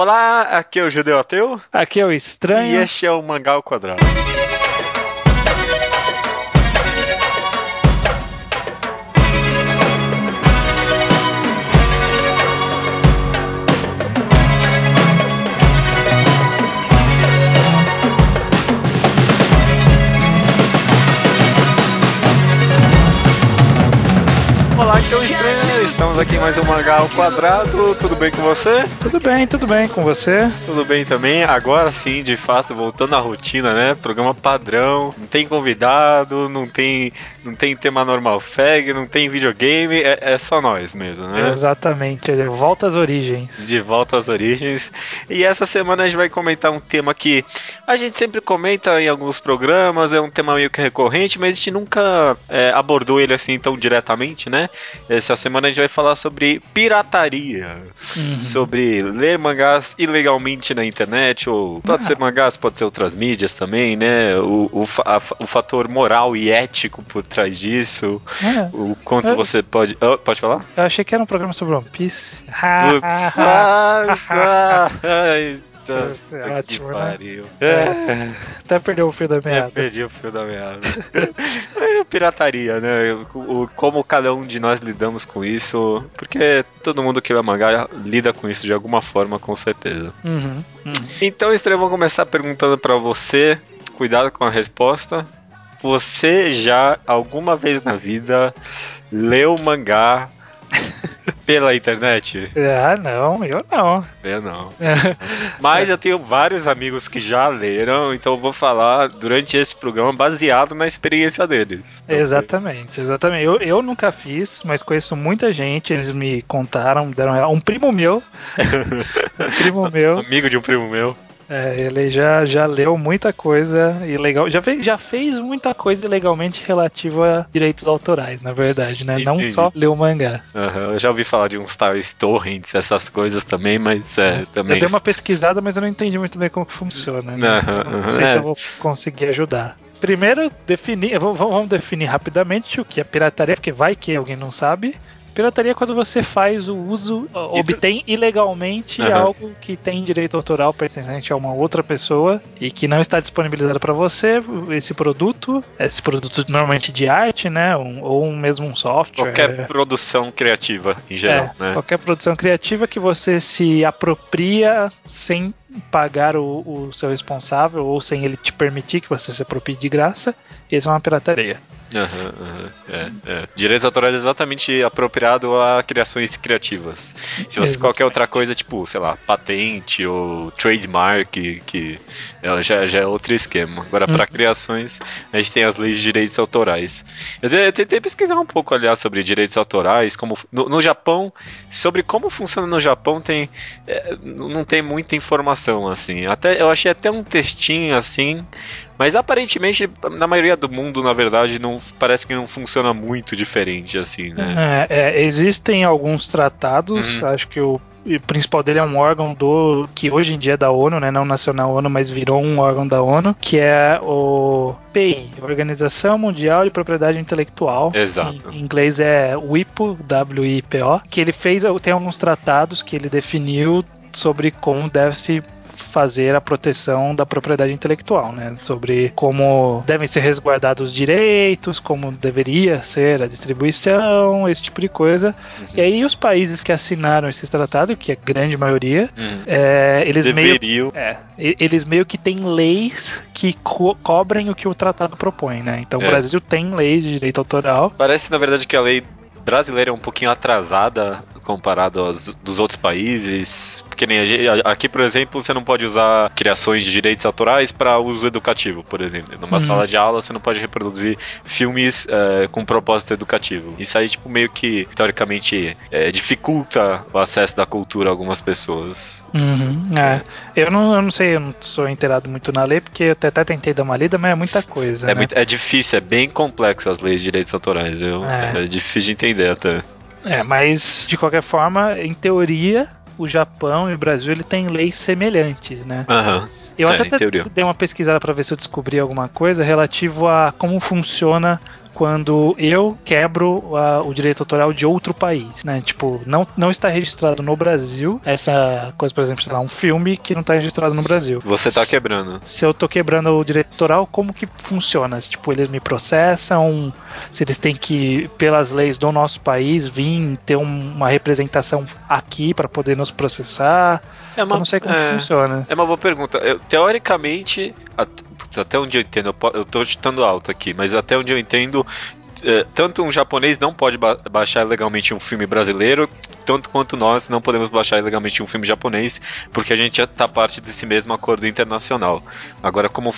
Olá, aqui é o Judeu Ateu. Aqui é o Estranho. E este é o Mangá ao Quadrado. Estamos aqui em mais um Mangá ao Quadrado. Tudo bem com você? Tudo bem, tudo bem com você? Tudo bem também. Agora sim, de fato, voltando à rotina, né? Programa padrão. Não tem convidado, não tem, não tem tema normal fag, não tem videogame. É, é só nós mesmo, né? Exatamente. Ele volta às origens. De volta às origens. E essa semana a gente vai comentar um tema que a gente sempre comenta em alguns programas. É um tema meio que recorrente, mas a gente nunca é, abordou ele assim tão diretamente, né? Essa semana a gente vai falar sobre pirataria, Uhum. sobre ler mangás ilegalmente na internet, ou pode Ah. ser mangás, pode ser outras mídias também, né? O, o, a- o fator moral e ético por trás disso, É, o quanto É. você pode. Ah, pode falar? eu achei que era um programa sobre One Piece. É ótimo, né? pariu. É. Até perdeu o fio da É, meada. perdi o fio da meada. é pirataria, né? O, o- como cada um de nós lidamos com isso. Porque todo mundo que lê mangá lida com isso de alguma forma, com certeza. Uhum, uhum. Então, Estranho, vou começar perguntando pra você. Cuidado com a resposta. Você já, alguma vez na vida, leu mangá pela internet? Ah, não, eu não. Eu não. Mas eu tenho vários amigos que já leram, então eu vou falar durante esse programa baseado na experiência deles. Exatamente, exatamente. Eu, eu nunca fiz, mas conheço muita gente. Eles me contaram, deram um primo meu. um primo meu. Amigo de um primo meu. É, ele já, já leu muita coisa ilegal, já fez, já fez muita coisa ilegalmente relativa a direitos autorais, na verdade, né? Não Entendi. só leu mangá. Aham, Eu já ouvi falar de uns tais torrents, essas coisas também, mas é, também. Eu dei uma pesquisada, mas eu não entendi muito bem como que funciona. Né? Aham, não aham, sei é. se eu vou conseguir ajudar. Primeiro, definir, vamos definir rapidamente o que é pirataria, porque vai que alguém não sabe. Pirataria é quando você faz o uso, obtém ilegalmente Aham. algo que tem direito autoral pertencente a uma outra pessoa e que não está disponibilizado para você esse produto, esse produto normalmente de arte, né, um- ou mesmo um software. Qualquer produção criativa, em geral, É, né? Qualquer produção criativa que você se apropria sem pagar o, o seu responsável ou sem ele te permitir que você se aproprie de graça, isso é uma pirataria. Aham, aham, é, é. Direitos autorais é exatamente apropriado a criações criativas. Se você qualquer outra coisa, tipo, sei lá, patente ou trademark, que ela já, já é outro esquema. Agora, para Uhum. criações, a gente tem as leis de direitos autorais. Eu, eu tentei pesquisar um pouco, aliás, sobre direitos autorais, como no, no Japão, sobre como funciona no Japão, tem é, não tem muita informação assim. Até eu achei até um textinho assim, mas aparentemente na maioria do mundo, na verdade, não parece que não funciona muito diferente assim, né? É, é, existem alguns tratados, Uhum. acho que o principal dele é um órgão do que hoje em dia é da ONU, né, não nacional ONU, mas virou um órgão da ONU, que é o PI, Organização Mundial de Propriedade Intelectual. Exato. Em, em inglês é WIPO, W-I-P-O, que ele fez, tem alguns tratados que ele definiu sobre como deve se fazer a proteção da propriedade intelectual, né? Sobre como devem ser resguardados os direitos, como deveria ser a distribuição, esse tipo de coisa. Uhum. E aí os países que assinaram esses tratados, que é a grande maioria, Uhum. é, eles meio Deveriam. é, e- eles meio que têm leis que co- cobrem o que o tratado propõe, né? Então É. o Brasil tem lei de direito autoral. Parece, na verdade, que a lei brasileira é um pouquinho atrasada comparado aos dos outros países. Porque nem gente- aqui, por exemplo, você não pode usar criações de direitos autorais para uso educativo, por exemplo. Numa Uhum. sala de aula, você não pode reproduzir filmes é, com propósito educativo. Isso aí, tipo, meio que, teoricamente, é, dificulta o acesso da cultura a algumas pessoas. Uhum, é. Eu não, eu não sei, eu não sou inteirado muito na lei, porque eu até, até tentei dar uma lida, mas é muita coisa. É, né? muito, é difícil, é bem complexo as leis de direitos autorais, viu? É. É, difícil de entender até. É, mas de qualquer forma, em teoria, o Japão e o Brasil ele tem leis semelhantes, né? Aham. Eu É, até dei uma pesquisada para ver se eu descobri alguma coisa relativo a como funciona quando eu quebro a, o direito autoral de outro país, né? Tipo, não, não está registrado no Brasil essa coisa, por exemplo, sei lá, um filme que não está registrado no Brasil. Você está quebrando. Se eu tô quebrando o direito autoral, como que funciona? Se, tipo, eles me processam, se eles têm que, pelas leis do nosso país, vir ter um, uma representação aqui para poder nos processar. É uma, eu não sei como é, funciona. É uma boa pergunta. Eu, teoricamente, até onde eu entendo, eu tô chutando alto aqui, mas até onde eu entendo, é, tanto um japonês não pode ba baixar legalmente um filme brasileiro, tanto quanto nós não podemos baixar legalmente um filme japonês, porque a gente já tá parte desse mesmo acordo internacional. Agora, como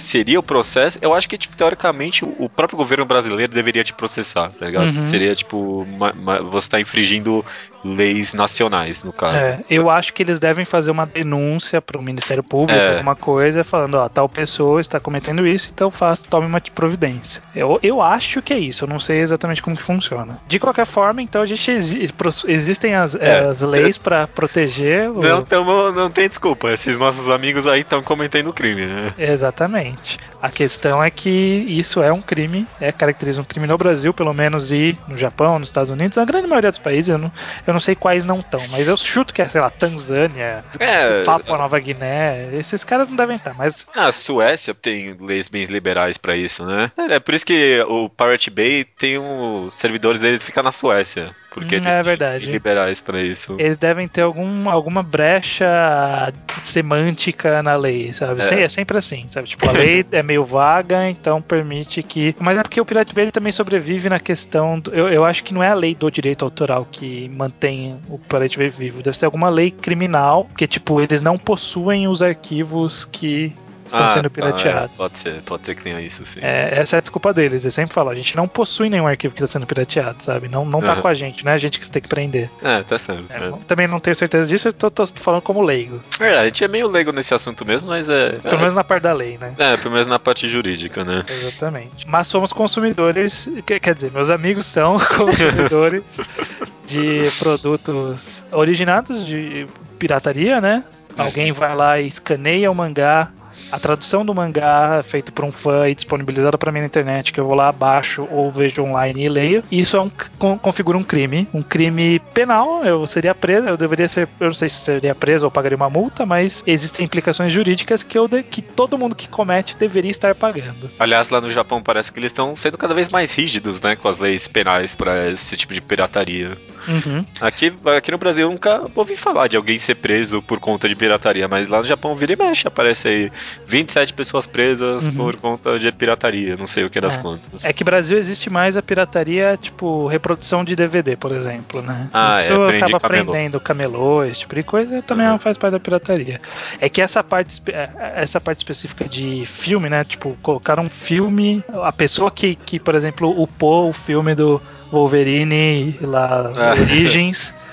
seria o processo, eu acho que, tipo, teoricamente, o próprio governo brasileiro deveria te processar, tá ligado? Uhum. Seria, tipo, uma, uma, você tá infringindo leis nacionais, no caso. É, eu acho que eles devem fazer uma denúncia para o Ministério Público, é. alguma coisa, falando, ó, tal pessoa está cometendo isso, então faça, tome uma providência. Eu, eu acho que é isso, eu não sei exatamente como que funciona. De qualquer forma, então a gente existem as, é. as leis para proteger. O... Não, tamo, não tem desculpa, esses nossos amigos aí estão cometendo crime, né? Exatamente. Exatamente. A questão é que isso é um crime, é caracteriza um crime no Brasil, pelo menos, e no Japão, nos Estados Unidos, a grande maioria dos países, eu não, eu não sei quais não estão, mas eu chuto que é, sei lá, Tanzânia, é, Papua Nova Guiné, esses caras não devem estar, mas... A Suécia tem leis bem liberais para isso, né? É, é por isso que o Pirate Bay tem os servidores deles ficam na Suécia porque hum, eles é verdade. liberais para isso. Eles devem ter algum, alguma brecha semântica na lei, sabe? É. é sempre assim, sabe? Tipo, a lei é meio vaga, então permite que. Mas é porque o Pirate Bay também sobrevive na questão. Do... Eu, eu acho que não é a lei do direito autoral que mantém o Pirate Bay vivo. Deve ser alguma lei criminal, que, tipo, eles não possuem os arquivos que estão ah, sendo pirateados. Tá, é, pode ser, pode ser que tenha isso, sim. É, essa é a desculpa deles. Eles sempre falam, a gente não possui nenhum arquivo que está sendo pirateado, sabe? Não, não tá uhum. com a gente, não é a gente que tem que prender. É, tá certo. É, também não tenho certeza disso, eu tô, tô, falando como leigo. É, a gente é meio leigo nesse assunto mesmo, mas é. Pelo menos na parte da lei, né? É, pelo menos na parte jurídica, né? Exatamente. Mas somos consumidores, quer dizer, meus amigos são consumidores de produtos originados de pirataria, né? Alguém vai lá e escaneia o mangá a tradução do mangá feito por um fã e disponibilizada para mim na internet, que eu vou lá abaixo ou vejo online e leio. Isso é um, configura um crime, um crime penal. Eu seria preso, eu deveria ser, eu não sei se seria preso ou pagaria uma multa, mas existem implicações jurídicas que eu de, que todo mundo que comete deveria estar pagando. Aliás, lá no Japão parece que eles estão sendo cada vez mais rígidos, né, com as leis penais para esse tipo de pirataria. Uhum. Aqui, aqui no Brasil eu nunca ouvi falar de alguém ser preso por conta de pirataria, mas lá no Japão vira e mexe, aparece aí 27 pessoas presas uhum. por conta de pirataria, não sei o que das é. contas. É que no Brasil existe mais a pirataria, tipo, reprodução de DVD, por exemplo, né? Ah, Isso é, acaba camelô. prendendo camelô, esse tipo de coisa, também uhum. faz parte da pirataria. É que essa parte, é, essa parte específica de filme, né? Tipo, colocar um filme, a pessoa que, que por exemplo, upou o filme do Wolverine lá, ah.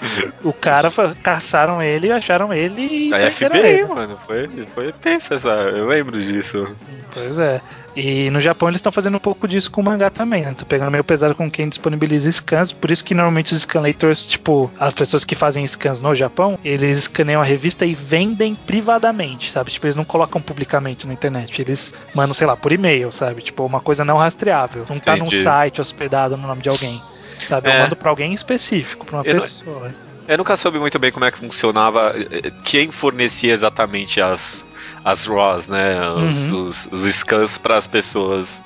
O cara caçaram ele, acharam ele e. A FBI, mano, foi, foi tensa essa. Eu lembro disso. Pois é. E no Japão eles estão fazendo um pouco disso com o mangá também, né? Tô pegando meio pesado com quem disponibiliza scans, por isso que normalmente os scanlators, tipo, as pessoas que fazem scans no Japão, eles escaneiam a revista e vendem privadamente, sabe? Tipo, eles não colocam publicamente na internet, eles mandam, sei lá, por e-mail, sabe? Tipo, uma coisa não rastreável. Não tá Entendi. num site hospedado no nome de alguém. Sabe? É. Eu mando pra alguém específico, pra uma eu pessoa. Não, eu nunca soube muito bem como é que funcionava, eh, quem fornecia exatamente as, as RAWs, né? Os, uhum. os, os scans para as pessoas.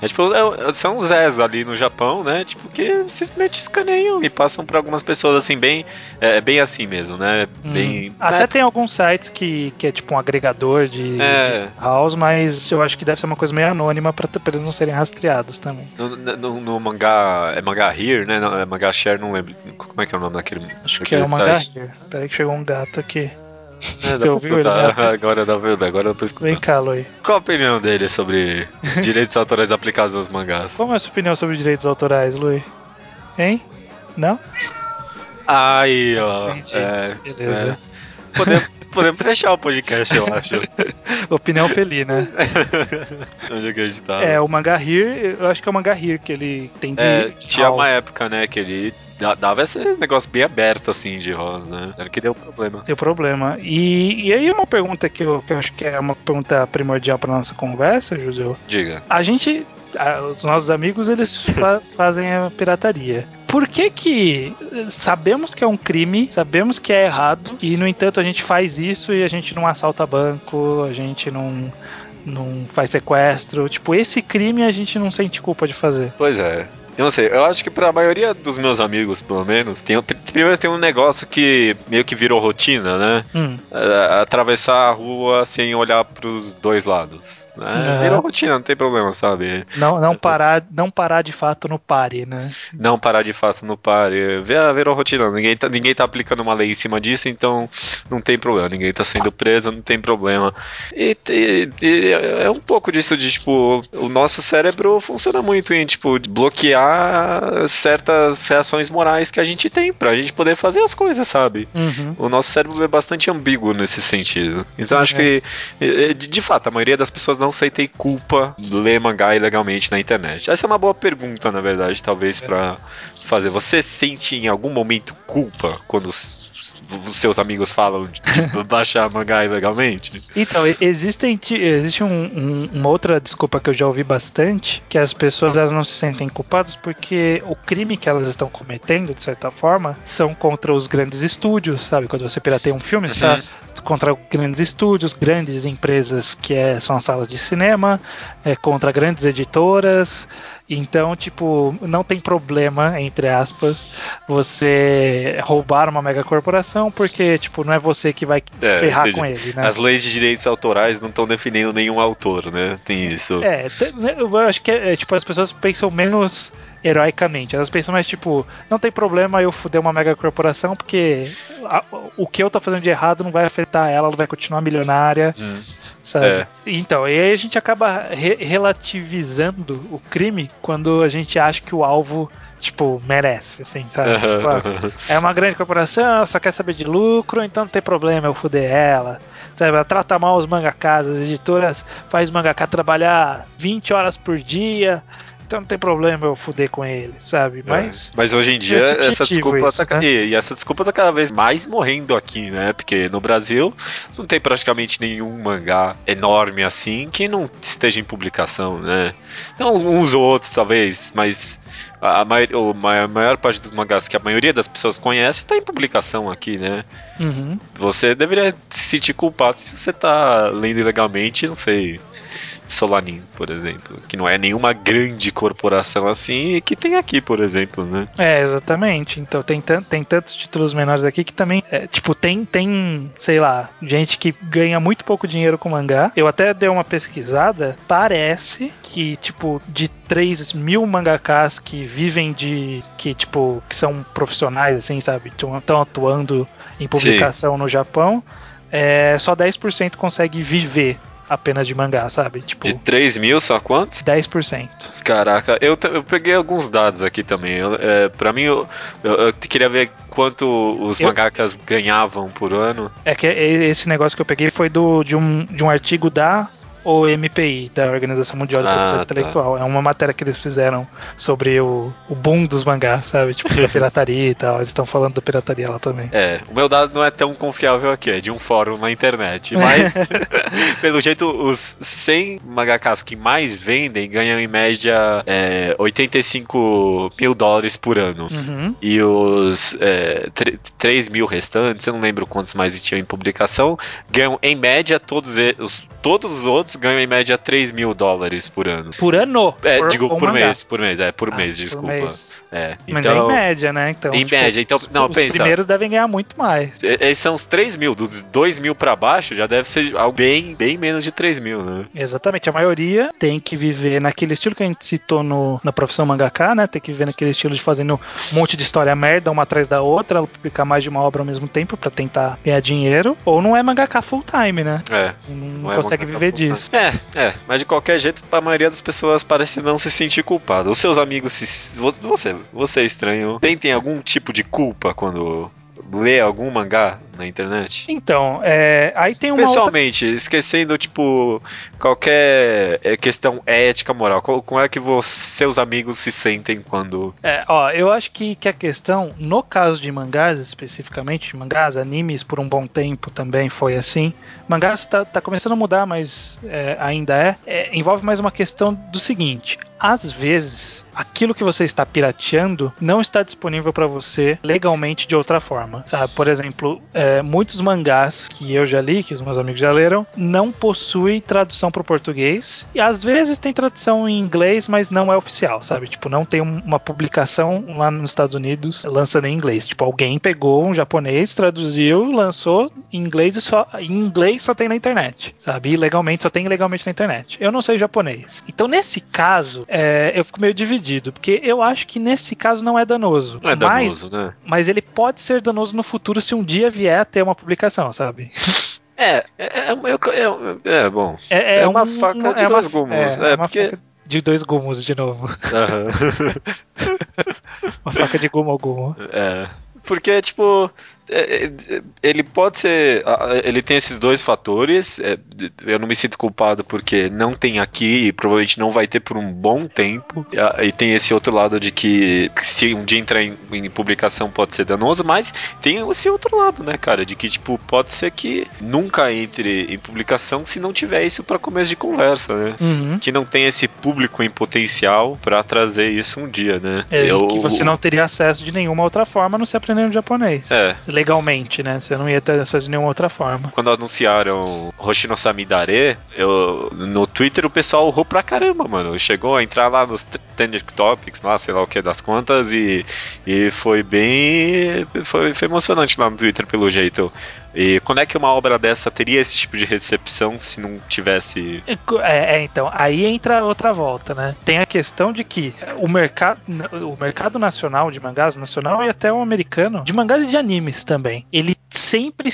É, tipo, é, são os Zés ali no Japão, né? Tipo, que simplesmente escaneiam e passam para algumas pessoas assim, bem, é, bem assim mesmo, né? Uhum. Bem, Até né? tem alguns sites que, que é tipo um agregador de, é. de house, mas eu acho que deve ser uma coisa meio anônima para eles não serem rastreados também. No, no, no, mangá, é mangá Here, né? Não, é mangá Share, não lembro. Como é que é o nome daquele Acho que é o mangá Here. Peraí que chegou um gato aqui. É, Você ouviu ele? Né? Agora dá pra, agora eu tô escutando. Vem cá, Loi. Qual a opinião dele sobre direitos autorais aplicados aos mangás? Qual é a sua opinião sobre direitos autorais, Lui? Hein? Não? Aí, ó. É, Beleza. É. Podemos, podemos fechar o podcast, eu acho. Opinião Peli, né? Onde é que a gente tá? É, o Manga Here, eu acho que é o Manga Here que ele tem de. É, tinha uma época, né, que ele dava esse negócio bem aberto, assim, de rosa, né? Era que deu problema. Deu problema. E, e aí uma pergunta que eu, que eu acho que é uma pergunta primordial pra nossa conversa, José. Diga. A gente os nossos amigos eles fa fazem a pirataria. Por que que sabemos que é um crime, sabemos que é errado e no entanto a gente faz isso e a gente não assalta banco, a gente não não faz sequestro. Tipo, esse crime a gente não sente culpa de fazer. Pois é. Eu não sei, eu acho que pra maioria dos meus amigos, pelo menos, tem, primeiro tem um negócio que meio que virou rotina, né? Hum. É, atravessar a rua sem olhar pros dois lados. Né? É. Virou rotina, não tem problema, sabe? Não, não, parar, não parar de fato no pare, né? Não parar de fato no pare. Virou rotina, ninguém tá, ninguém tá aplicando uma lei em cima disso, então não tem problema. Ninguém tá sendo preso, não tem problema. E, e, e é um pouco disso de, tipo, o nosso cérebro funciona muito em, tipo, bloquear certas reações morais que a gente tem pra gente poder fazer as coisas, sabe? Uhum. O nosso cérebro é bastante ambíguo nesse sentido. Então acho é. que, de, de fato, a maioria das pessoas não não ter culpa ler mangá ilegalmente na internet? Essa é uma boa pergunta, na verdade, talvez, para fazer. Você sente em algum momento culpa quando os seus amigos falam de, baixar mangá ilegalmente? Então, existem, existe um, um, uma outra desculpa que eu já ouvi bastante, que as pessoas elas não se sentem culpadas porque o crime que elas estão cometendo, de certa forma, são contra os grandes estúdios, sabe? Quando você pirateia um filme, você tá uhum. contra grandes estúdios, grandes empresas que é, são as salas de cinema, é, contra grandes editoras, então, tipo, não tem problema, entre aspas, você roubar uma megacorporação, porque, tipo, não é você que vai é, ferrar entendi. com ele, né? As leis de direitos autorais não estão definindo nenhum autor, né? Tem isso. É, né, eu acho que é, tipo, as pessoas pensam menos heroicamente. Elas pensam mais tipo, não tem problema eu fuder uma mega corporação porque a, o que eu tô fazendo de errado não vai afetar ela, ela vai continuar milionária. Hum sabe? É. Então, e aí a gente acaba re relativizando o crime quando a gente acha que o alvo tipo, merece, assim, sabe? Tipo, ah, é uma grande corporação, só quer saber de lucro, então não tem problema eu fuder ela. Sabe? Ela trata mal os mangakas, as editoras faz o mangaka trabalhar 20 horas por dia, então não tem problema eu fuder com ele, sabe? É, mas. É. Mas hoje em dia, essa desculpa isso, tá, né? e, essa desculpa tá cada vez mais morrendo aqui, né? Porque no Brasil não tem praticamente nenhum mangá enorme assim que não esteja em publicação, né? Então, uns ou outros, talvez, mas a, a, maior parte dos mangás que a maioria das pessoas conhece está em publicação aqui, né? Uhum. Você deveria se sentir culpado se você tá lendo ilegalmente, não sei, Solanin, por exemplo, que não é nenhuma grande corporação assim e que tem aqui, por exemplo, né? É, exatamente. Então tem, tem tantos títulos menores aqui que também, é, tipo, tem, tem, sei lá, gente que ganha muito pouco dinheiro com mangá. Eu até dei uma pesquisada, parece que, tipo, de 3 mil mangakas que vivem de. que, tipo, que são profissionais, assim, sabe? Estão atuando em publicação Sim. no Japão. É, só 10% consegue viver apenas de mangá, sabe? Tipo, de 3 mil, só quantos? 10%. Caraca, eu, eu peguei alguns dados aqui também. Eu, é, pra mim, eu, eu, eu queria ver quanto os eu... mangakas ganhavam por ano. É que esse negócio que eu peguei foi do, de, um, de um artigo da o MPI, da Organização Mundial da Propriedade ah, tá. Intelectual. É uma matéria que eles fizeram sobre o, o boom dos mangás, sabe? Tipo, da pirataria e tal. Eles estão falando da pirataria lá também. É, o meu dado não é tão confiável aqui, é de um fórum na internet. Mas, pelo jeito, os 100 mangakas que mais vendem ganham em média é, 85 mil dólares por ano. Uhum. E os é, 3 mil restantes, eu não lembro quantos mais tinham em publicação, ganham em média todos, os, todos os outros ganham em média 3 mil dólares por ano. Por ano? É, por, digo, por mês, por mês, é, por ah, mês, desculpa. Por mês. É, Mas é em então, média, né? Então, em tipo, média, então, não, os pensa. Os primeiros devem ganhar muito mais. Esses são os 3 mil, dos 2 mil pra baixo já deve ser bem, bem menos de 3 mil, né? Exatamente, a maioria tem que viver naquele estilo que a gente citou no, na profissão mangaka, né? Tem que viver naquele estilo de fazendo um monte de história merda, uma atrás da outra, publicar mais de uma obra ao mesmo tempo pra tentar ganhar dinheiro. Ou não é mangaka full time, né? É. Não, não é consegue viver disso. É, é, mas de qualquer jeito, a maioria das pessoas parece não se sentir culpada. Os seus amigos se. Você, você é estranho. Tentem algum tipo de culpa quando lê algum mangá na internet? Então, é, aí tem uma Pessoalmente, outra... esquecendo, tipo, qualquer é, questão ética, moral, como é que você, seus amigos se sentem quando... É, ó, eu acho que, que a questão, no caso de mangás especificamente, mangás, animes, por um bom tempo também foi assim, mangás tá, tá começando a mudar, mas é, ainda é, é, envolve mais uma questão do seguinte, às vezes aquilo que você está pirateando não está disponível para você legalmente de outra forma. Sabe? Por exemplo, é, muitos mangás que eu já li, que os meus amigos já leram, não possuem tradução para o português. E às vezes tem tradução em inglês, mas não é oficial, sabe? Tipo, não tem uma publicação lá nos Estados Unidos lançando em inglês. Tipo, alguém pegou um japonês, traduziu, lançou em inglês e só em inglês só tem na internet, sabe? E legalmente só tem legalmente na internet. Eu não sei japonês. Então, nesse caso, é, eu fico meio dividido porque eu acho que nesse caso não é danoso. Não é mas, danoso, né? Mas ele pode ser danoso no futuro se um dia vier a ter uma publicação, sabe? É, é, é, é, é bom. É, é uma faca de dois gumes. É, porque de dois gumos de novo. Uhum. uma faca de gumo ao gumo. É. Porque, tipo, é, é, ele pode ser. Ele tem esses dois fatores. É, eu não me sinto culpado porque não tem aqui e provavelmente não vai ter por um bom tempo. E tem esse outro lado de que se um dia entrar em, em publicação pode ser danoso, mas tem esse outro lado, né, cara? De que, tipo, pode ser que nunca entre em publicação se não tiver isso para começo de conversa, né? Uhum. Que não tem esse público em potencial para trazer isso um dia, né? É, eu, que você não teria acesso de nenhuma outra forma não se aprendendo japonês. É legalmente, né? Você não ia ter acesso de nenhuma outra forma. Quando anunciaram Hoshino Samidare, eu, no Twitter o pessoal urrou pra caramba, mano. Chegou a entrar lá nos Trending Topics, lá, sei lá o que das contas, e, e foi bem. Foi, foi emocionante lá no Twitter, pelo jeito. E quando é que uma obra dessa teria esse tipo de recepção se não tivesse. É, é, então, aí entra outra volta, né? Tem a questão de que o mercado, o mercado nacional de mangás, nacional e até o americano, de mangás e de animes também, ele sempre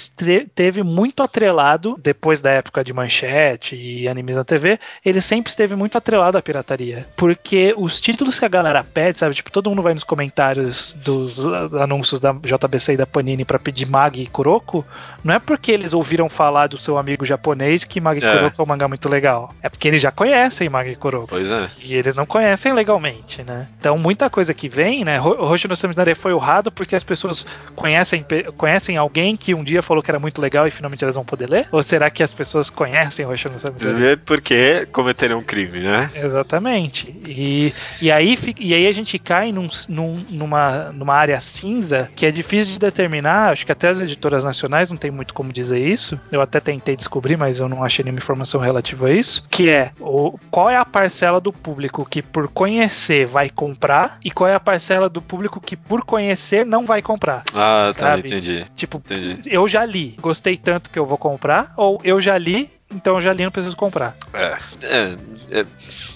teve muito atrelado, depois da época de manchete e animes na TV, ele sempre esteve muito atrelado à pirataria. Porque os títulos que a galera pede, sabe? Tipo, todo mundo vai nos comentários dos anúncios da JBC e da Panini para pedir Mag e Kuroko não é porque eles ouviram falar do seu amigo japonês que Magi é. Kuroko é um mangá muito legal. É porque eles já conhecem Magi Kuroko. Pois é. E eles não conhecem legalmente, né? Então muita coisa que vem, né? Hoje no Seminari foi honrado porque as pessoas conhecem, conhecem alguém que um dia falou que era muito legal e finalmente elas vão poder ler? Ou será que as pessoas conhecem Hoje no Seminari? Porque cometeram um crime, né? Exatamente. E, e, aí, e aí a gente cai num, num, numa, numa área cinza que é difícil de determinar. Acho que até as editoras nacionais não tem muito como dizer isso. Eu até tentei descobrir, mas eu não achei nenhuma informação relativa a isso. Que é o, qual é a parcela do público que por conhecer vai comprar e qual é a parcela do público que por conhecer não vai comprar. Ah, tá, sabe? entendi. Tipo, entendi. eu já li, gostei tanto que eu vou comprar, ou eu já li, então eu já li, não preciso comprar. É, é, é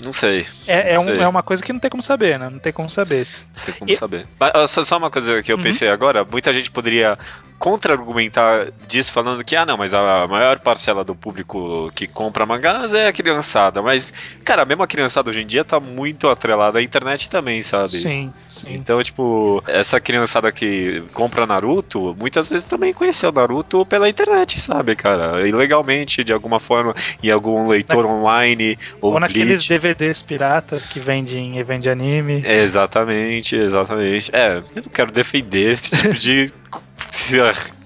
não sei. É, é, não um, sei. é, uma coisa que não tem como saber, né? Não tem como saber. Não tem como e... saber. Mas, só, só uma coisa que eu uhum. pensei agora, muita gente poderia contra-argumentar disso falando que, ah, não, mas a maior parcela do público que compra mangás é a criançada. Mas, cara, mesmo a criançada hoje em dia tá muito atrelada à internet também, sabe? Sim, sim. Então, tipo, essa criançada que compra Naruto, muitas vezes também conheceu Naruto pela internet, sabe, cara? Ilegalmente, de alguma forma, em algum leitor Na... online. Ou, ou naqueles DVDs piratas que vendem evento de anime. É, exatamente, exatamente. É, eu não quero defender esse tipo de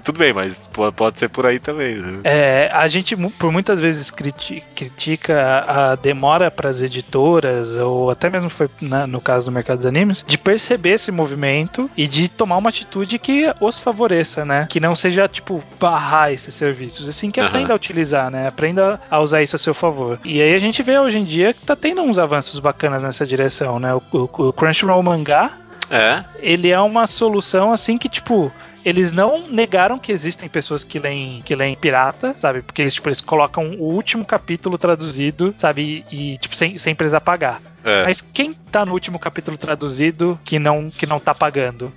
tudo bem, mas pode ser por aí também. Né? É, a gente por muitas vezes critica a demora para as editoras, ou até mesmo foi na, no caso do mercado dos animes, de perceber esse movimento e de tomar uma atitude que os favoreça, né? Que não seja, tipo, barrar esses serviços, assim, que aprenda uhum. a utilizar, né? Aprenda a usar isso a seu favor. E aí a gente vê hoje em dia que tá tendo uns avanços bacanas nessa direção, né? O, o, o Crunchyroll Mangá é. Ele é uma solução assim que, tipo, eles não negaram que existem pessoas que leem, que leem pirata, sabe? Porque eles, tipo, eles colocam o último capítulo traduzido, sabe? E, tipo, sem, sem precisar pagar. É. Mas quem tá no último capítulo traduzido que não, que não tá pagando?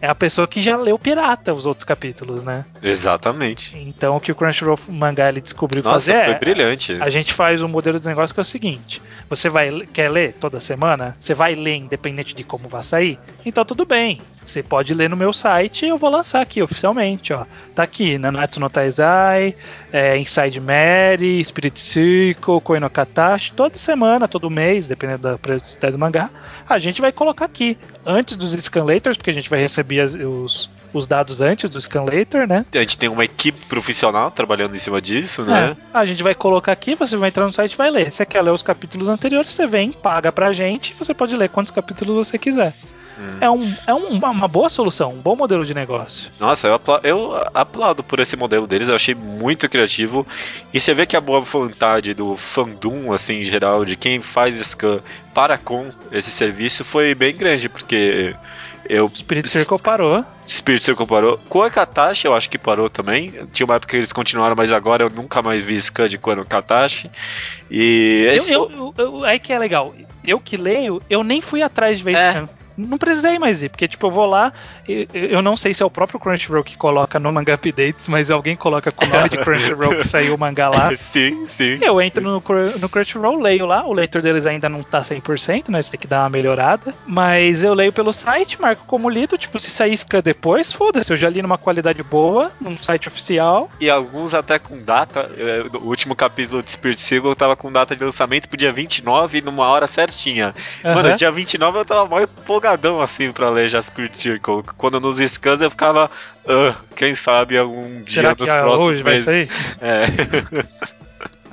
É a pessoa que já leu pirata os outros capítulos, né? Exatamente. Então o que o Crunchyroll mangá ele descobriu Nossa, fazer foi é, brilhante. A gente faz um modelo de negócio que é o seguinte: você vai quer ler toda semana, você vai ler independente de como vai sair, então tudo bem. Você pode ler no meu site eu vou lançar aqui oficialmente, ó. Tá aqui, Nanatsu no Taizai, é, Inside Mary, Spirit Circle, Koi no Katashi, toda semana, todo mês, dependendo da periodicidade do mangá, a gente vai colocar aqui, antes dos scanlators, porque a gente vai receber as, os, os dados antes do scanlator, né? A gente tem uma equipe profissional trabalhando em cima disso, né? É, a gente vai colocar aqui, você vai entrar no site e vai ler. Você quer ler os capítulos anteriores, você vem, paga pra gente, você pode ler quantos capítulos você quiser. Hum. É, um, é um, uma boa solução, um bom modelo de negócio. Nossa, eu aplaudo, eu aplaudo por esse modelo deles, eu achei muito criativo. E você vê que a boa vontade do fandom, assim, em geral, de quem faz scan para com esse serviço foi bem grande, porque eu. Spirit Circle parou. Spirit Circle parou. Koa Katashi eu acho que parou também. Tinha uma época que eles continuaram, mas agora eu nunca mais vi scan de Katashi. E. Esse... Eu, eu, eu, aí que é legal. Eu que leio, eu nem fui atrás de ver é. scan não precisei mais ir, porque tipo, eu vou lá, eu, eu não sei se é o próprio Crunchyroll que coloca no manga updates, mas alguém coloca com o nome de Crunchyroll que saiu o mangá lá. sim, sim. Eu entro no, no Crunchyroll, leio lá, o leitor deles ainda não tá 100%, né, você tem que dar uma melhorada, mas eu leio pelo site, marco como lido, tipo, se sair scan depois, foda-se, eu já li numa qualidade boa, num site oficial. E alguns até com data, o último capítulo de Spirit Circle tava com data de lançamento pro dia 29, numa hora certinha. Uhum. Mano, dia 29 eu tava mal empolgado empolgadão assim pra ler já Spirit Circle. Quando nos scans eu ficava, uh, quem sabe algum Será dia nos próximos meses. É.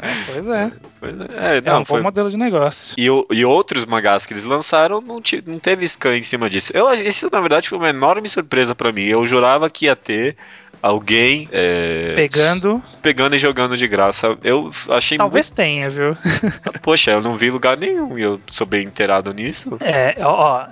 É, pois é. Pois é, é, não, é um foi... bom modelo de negócio. E, e outros mangás que eles lançaram não, não teve scan em cima disso. Eu, isso, na verdade, foi uma enorme surpresa para mim. Eu jurava que ia ter alguém é, pegando pegando e jogando de graça. Eu achei Talvez muito... tenha, viu? Poxa, eu não vi lugar nenhum e eu sou bem inteirado nisso. É, ó,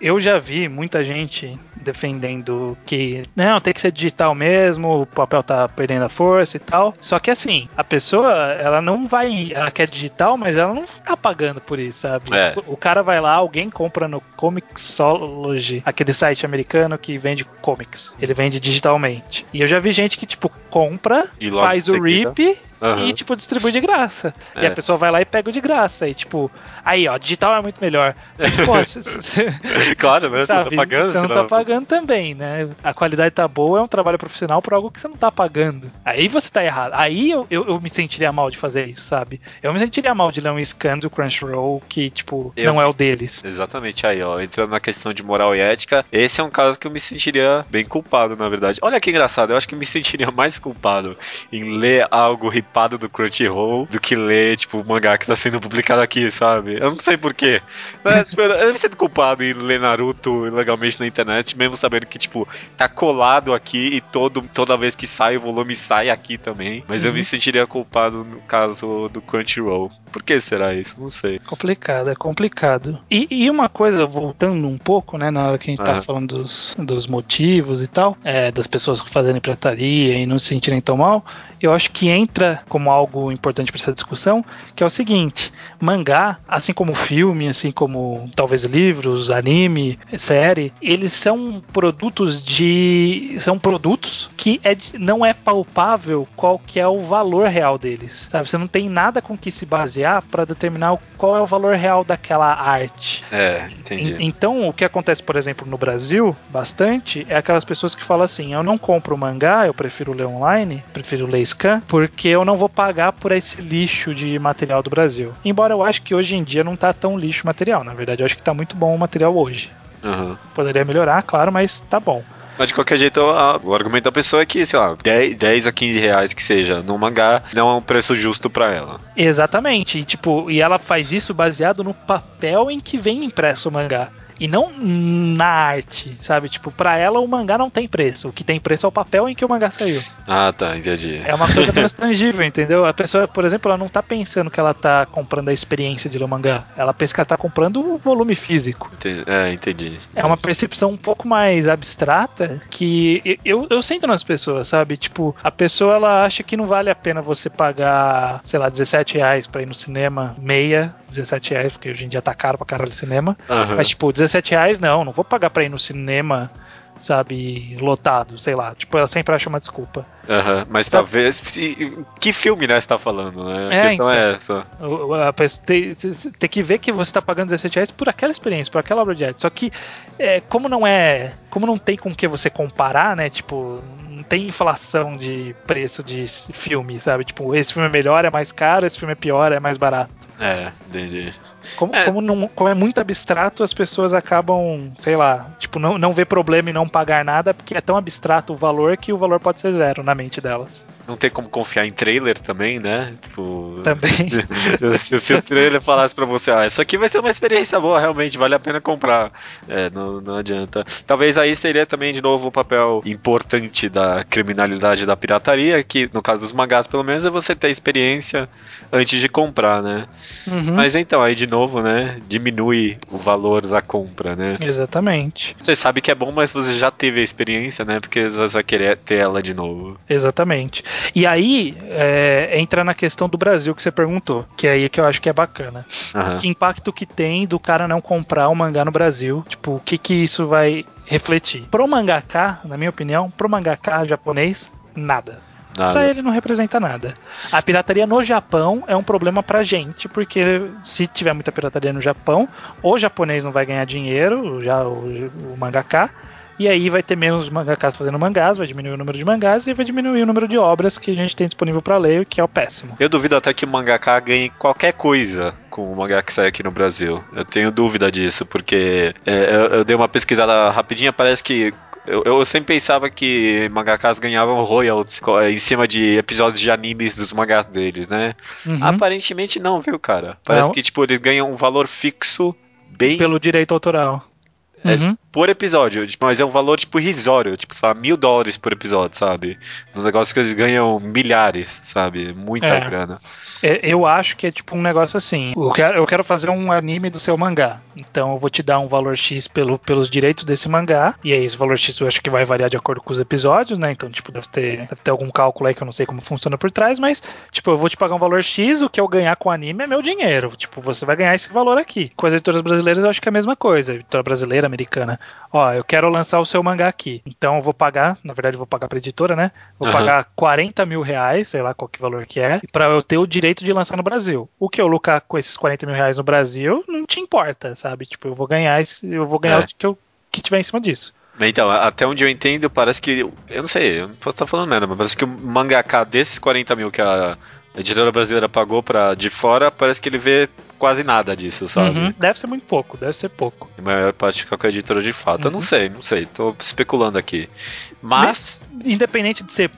eu já vi muita gente defendendo que não, tem que ser digital mesmo, o papel tá perdendo a força e tal. Só que assim, a pessoa, ela não vai, ela quer digital, mas ela não tá pagando por isso, sabe? É. O cara vai lá, alguém compra no Comixology, aquele site americano que vende comics. Ele vende digitalmente. E eu já vi gente que, tipo, compra, faz o RIP Uhum. e, tipo, distribui de graça. É. E a pessoa vai lá e pega o de graça. E, tipo, aí, ó, digital é muito melhor. Pô, cê, cê, claro, né? Você tá pagando. Você não tá pagando também, né? A qualidade tá boa, é um trabalho profissional por algo que você não tá pagando. Aí você tá errado. Aí eu, eu, eu me sentiria mal de fazer isso, sabe? Eu me sentiria mal de ler um scan do Crunchyroll que, tipo, eu não é o deles. Exatamente, aí, ó. Entrando na questão de moral e ética, esse é um caso que eu me sentiria bem culpado, na verdade. Olha que engraçado, eu acho que me sentiria mais culpado em ler algo ripado do Crunchyroll do que ler, tipo, o mangá que tá sendo publicado aqui, sabe? Eu não sei porquê. Tipo, eu me sinto culpado em ler Naruto legalmente na internet, mesmo sabendo que, tipo, tá colado aqui e todo, toda vez que sai o volume sai aqui também. Mas uhum. eu me uhum. sentiria culpado no caso do Crunchyroll. Por que será isso? Não sei. Complicado, é complicado. E, e uma coisa, voltando um pouco, né, na hora que a gente tá ah. falando dos, dos motivos e tal, é, das pessoas fazerem prataria e não se sentirem tão mal, eu acho que entra como algo importante para essa discussão, que é o seguinte: mangá, assim como filme, assim como talvez livros, anime, série, eles são produtos de são produtos que é, não é palpável qual que é o valor real deles. Sabe? Você não tem nada com que se basear para determinar qual é o valor real daquela arte. É, entendi. Então, o que acontece, por exemplo, no Brasil, bastante, é aquelas pessoas que falam assim: eu não compro mangá, eu prefiro ler online, prefiro ler scan, porque eu não vou pagar por esse lixo de material do Brasil. Embora eu acho que hoje em dia não tá tão lixo material, na verdade eu acho que tá muito bom o material hoje. Uhum. Poderia melhorar, claro, mas tá bom. Mas de qualquer jeito, a, o argumento da pessoa é que, sei lá, 10, 10 a 15 reais que seja no mangá não é um preço justo para ela. Exatamente. E, tipo, e ela faz isso baseado no papel em que vem impresso o mangá e não na arte, sabe? Tipo, pra ela o mangá não tem preço. O que tem preço é o papel em que o mangá saiu. Ah, tá, entendi. É uma coisa menos tangível, entendeu? A pessoa, por exemplo, ela não tá pensando que ela tá comprando a experiência de ler o mangá. Ela pensa que ela tá comprando o volume físico. Entendi. É, entendi. É uma percepção um pouco mais abstrata que eu, eu sinto nas pessoas, sabe? Tipo, a pessoa ela acha que não vale a pena você pagar, sei lá, 17 reais pra ir no cinema, meia, 17 reais, porque hoje em dia tá caro pra caralho o cinema. Uhum. Mas, tipo, 17 reais não, não vou pagar pra ir no cinema sabe, lotado, sei lá. Tipo, ela sempre acha uma desculpa. Uhum, mas pra então, ver se, que filme, né, você tá falando, né? A é, questão então, é essa. Tem, tem, que ver que você tá pagando 17 reais por aquela experiência, por aquela obra de arte. Só que, é, como não é. Como não tem com que você comparar, né? Tipo, não tem inflação de preço de filme, sabe? Tipo, esse filme é melhor, é mais caro, esse filme é pior, é mais barato. É, entendi. Como é. Como, não, como é muito abstrato, as pessoas acabam, sei lá, tipo, não, não vê problema em não pagar nada, porque é tão abstrato o valor que o valor pode ser zero na mente delas. Não tem como confiar em trailer também, né? Tipo, também. Se, se, se o trailer falasse pra você, ah, isso aqui vai ser uma experiência boa, realmente, vale a pena comprar. É, não, não adianta. Talvez aí seria também, de novo, o papel importante da criminalidade da pirataria, que no caso dos mangás, pelo menos, é você ter experiência antes de comprar, né? Uhum. Mas então, aí de novo, né? Diminui o valor da compra, né? Exatamente. Você sabe que é bom, mas você já teve a experiência, né? Porque você vai querer ter ela de novo. Exatamente. E aí é, entra na questão do Brasil que você perguntou, que é aí que eu acho que é bacana. Uhum. Que impacto que tem do cara não comprar o mangá no Brasil? Tipo, o que que isso vai refletir? Pro mangaka, na minha opinião, pro mangaka japonês, nada. Nada. Pra ele não representa nada. A pirataria no Japão é um problema pra gente, porque se tiver muita pirataria no Japão, o japonês não vai ganhar dinheiro, já o, o mangaka, e aí vai ter menos mangakas fazendo mangás, vai diminuir o número de mangás e vai diminuir o número de obras que a gente tem disponível para ler, que é o péssimo. Eu duvido até que o mangaka ganhe qualquer coisa com o mangá que sai aqui no Brasil. Eu tenho dúvida disso, porque é, eu, eu dei uma pesquisada rapidinha, parece que eu, eu, sempre pensava que mangakas ganhavam royalties em cima de episódios de animes dos mangás deles, né? Uhum. Aparentemente não, viu, cara? Parece não. que, tipo, eles ganham um valor fixo bem... Pelo direito autoral. É uhum. Por episódio, tipo, mas é um valor, tipo, irrisório, tipo, lá, mil dólares por episódio, sabe? Um negócio que eles ganham milhares, sabe? Muita é. grana. É, eu acho que é tipo um negócio assim. Eu quero, eu quero fazer um anime do seu mangá. Então eu vou te dar um valor X pelo, pelos direitos desse mangá. E aí esse valor X eu acho que vai variar de acordo com os episódios, né? Então, tipo, deve ter, deve ter algum cálculo aí que eu não sei como funciona por trás, mas, tipo, eu vou te pagar um valor X, o que eu ganhar com o anime é meu dinheiro. Tipo, você vai ganhar esse valor aqui. Com as editoras brasileiras eu acho que é a mesma coisa. Editora brasileira, americana. Ó, eu quero lançar o seu mangá aqui. Então eu vou pagar, na verdade eu vou pagar pra editora, né? Vou uhum. pagar 40 mil reais, sei lá qual que valor que é, pra eu ter o direito de lançar no Brasil. O que eu lucrar com esses 40 mil reais no Brasil não te importa, sabe? Tipo, eu vou ganhar, eu vou ganhar é. o que eu que tiver em cima disso. Então, até onde eu entendo, parece que. Eu não sei, eu não posso estar falando merda, mas parece que o mangaka desses 40 mil que a a editora brasileira pagou para de fora, parece que ele vê quase nada disso, sabe? Uhum, deve ser muito pouco, deve ser pouco. A maior parte fica com a editora de fato. Uhum. Eu não uhum. sei, não sei, tô especulando aqui. Mas. Independente de ser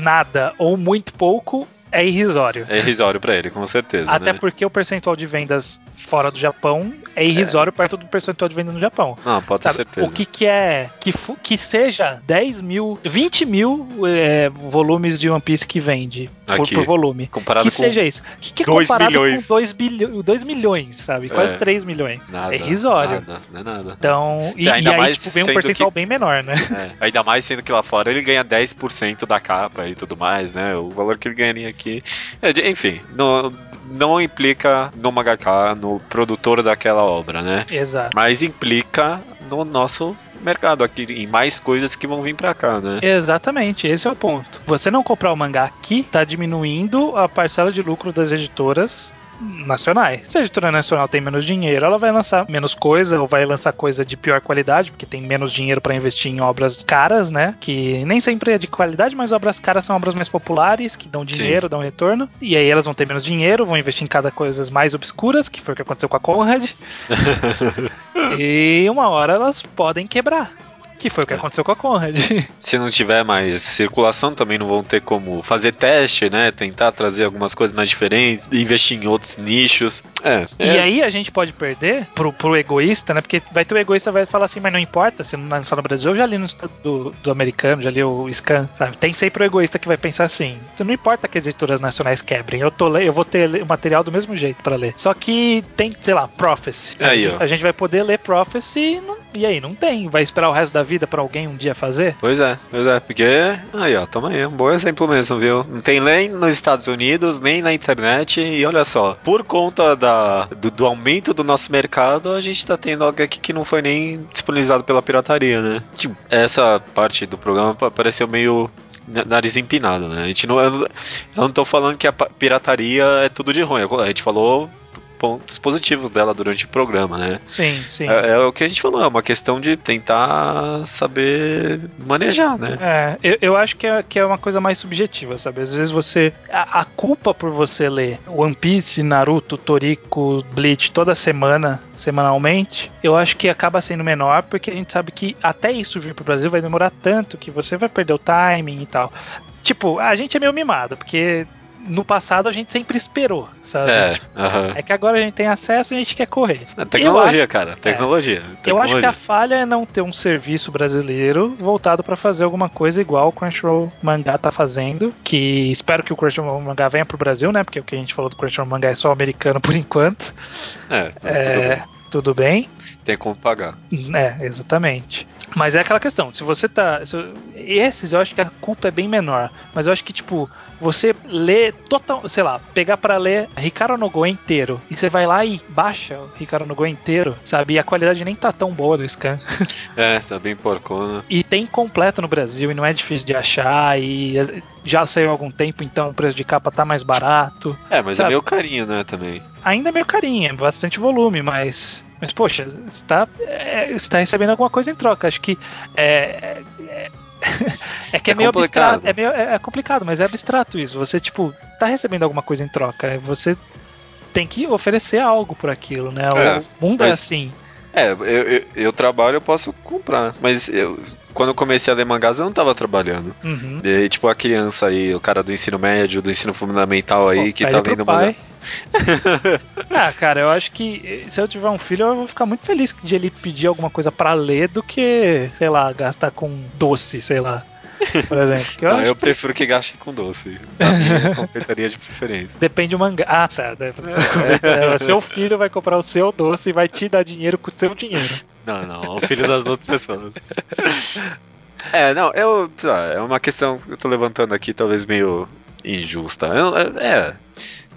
nada ou muito pouco, é irrisório. É irrisório para ele, com certeza. Até né? porque o percentual de vendas fora do Japão é irrisório é. perto do percentual de vendas no Japão. Não, pode Sabe, ter certeza. O que, que é. Que, que seja 10 mil, 20 mil é, volumes de One Piece que vende por, por volume. Comparado que com seja isso. Que, que é comparado milhões. com 2, bilho, 2 milhões, sabe? Quase é. 3 milhões. Nada, é irrisório. Nada, não é nada. Então, e, e aí, tipo, vem um percentual que, bem menor, né? É, ainda mais sendo que lá fora ele ganha 10% da capa e tudo mais, né? O valor que ele ganharia aqui. É, enfim, não, não implica no mangaka, no produtor daquela obra, né? Exato. Mas implica no nosso mercado aqui, em mais coisas que vão vir para cá, né? Exatamente, esse é o ponto. Você não comprar o mangá aqui tá diminuindo a parcela de lucro das editoras nacionais. Se a editora nacional tem menos dinheiro, ela vai lançar menos coisa ou vai lançar coisa de pior qualidade, porque tem menos dinheiro para investir em obras caras, né? Que nem sempre é de qualidade, mas obras caras são obras mais populares, que dão dinheiro, Sim. dão retorno. E aí elas vão ter menos dinheiro, vão investir em cada coisas mais obscuras, que foi o que aconteceu com a Conrad. e uma hora elas podem quebrar. Que foi o que é. aconteceu com a Conrad. Se não tiver mais circulação, também não vão ter como fazer teste, né? Tentar trazer algumas coisas mais diferentes, investir em outros nichos. É. é. E aí a gente pode perder pro, pro egoísta, né? Porque vai ter o egoísta vai falar assim, mas não importa, se não lançar no Brasil, eu já li no do, do americano, já li o Scan, sabe? Tem sempre o egoísta que vai pensar assim: então não importa que as editoras nacionais quebrem, eu, tô, eu vou ter o material do mesmo jeito para ler. Só que tem, sei lá, Prophecy. Aí, a gente vai poder ler Prophecy e não e aí? Não tem. Vai esperar o resto da vida para alguém um dia fazer? Pois é, pois é. Porque, aí ó, toma aí, um bom exemplo mesmo, viu? Não tem nem nos Estados Unidos, nem na internet. E olha só, por conta da, do, do aumento do nosso mercado, a gente tá tendo algo aqui que não foi nem disponibilizado pela pirataria, né? Tipo, essa parte do programa pareceu meio nariz empinado, né? A gente não, eu não tô falando que a pirataria é tudo de ruim. A gente falou pontos positivos dela durante o programa, né? Sim, sim. É, é, o que a gente falou, é uma questão de tentar saber manejar, né? É, eu, eu acho que é, que é uma coisa mais subjetiva, sabe? Às vezes você. A, a culpa por você ler One Piece, Naruto, Toriko, Bleach toda semana, semanalmente, eu acho que acaba sendo menor, porque a gente sabe que até isso vir pro Brasil vai demorar tanto que você vai perder o timing e tal. Tipo, a gente é meio mimado, porque no passado a gente sempre esperou, sabe? É, uh -huh. é que agora a gente tem acesso e a gente quer correr. É tecnologia, acho, cara. Tecnologia, é, tecnologia, Eu acho que a falha é não ter um serviço brasileiro voltado para fazer alguma coisa igual o Crunchyroll Mangá tá fazendo. Que espero que o Crunchyroll Mangá venha pro Brasil, né? Porque o que a gente falou do Crunchyroll Mangá é só americano por enquanto. É, é tudo bem. Tem como pagar. É, exatamente. Mas é aquela questão, se você tá. Se, esses eu acho que a culpa é bem menor. Mas eu acho que, tipo, você lê total, sei lá, pegar para ler Ricardo no Go inteiro e você vai lá e baixa o Ricardo no Go inteiro, sabe? E a qualidade nem tá tão boa do scan. É, tá bem porcona. E tem completo no Brasil e não é difícil de achar e já saiu há algum tempo, então o preço de capa tá mais barato. É, mas é sabe? é meio carinho, né, também. Ainda é meio carinho, é bastante volume, mas mas, poxa, você está é, tá recebendo alguma coisa em troca. Acho que é, é, é que é, é meio complicado. abstrato. É, meio, é, é, complicado, mas é abstrato isso. Você, tipo, tá recebendo alguma coisa em troca. Você tem que oferecer algo por aquilo, né? É, o mundo é mas, é assim. É, eu, eu, eu, trabalho, eu posso comprar. Mas eu, quando eu comecei a ler mangás, eu não tava trabalhando. Uhum. E, tipo, a criança aí, o cara do ensino médio, do ensino fundamental aí, Pô, que tá lendo mangá. ah, cara, eu acho que se eu tiver um filho, eu vou ficar muito feliz de ele pedir alguma coisa para ler do que, sei lá, gastar com doce, sei lá. Por exemplo. eu, não, eu prefiro que gaste com doce. Na minha confeitaria de preferência. Depende do mangá. Ah, tá. O seu filho vai comprar o seu doce e vai te dar dinheiro com o seu dinheiro. Não, não. O filho das outras pessoas. É, não, eu. É uma questão que eu tô levantando aqui, talvez meio injusta. Eu, é,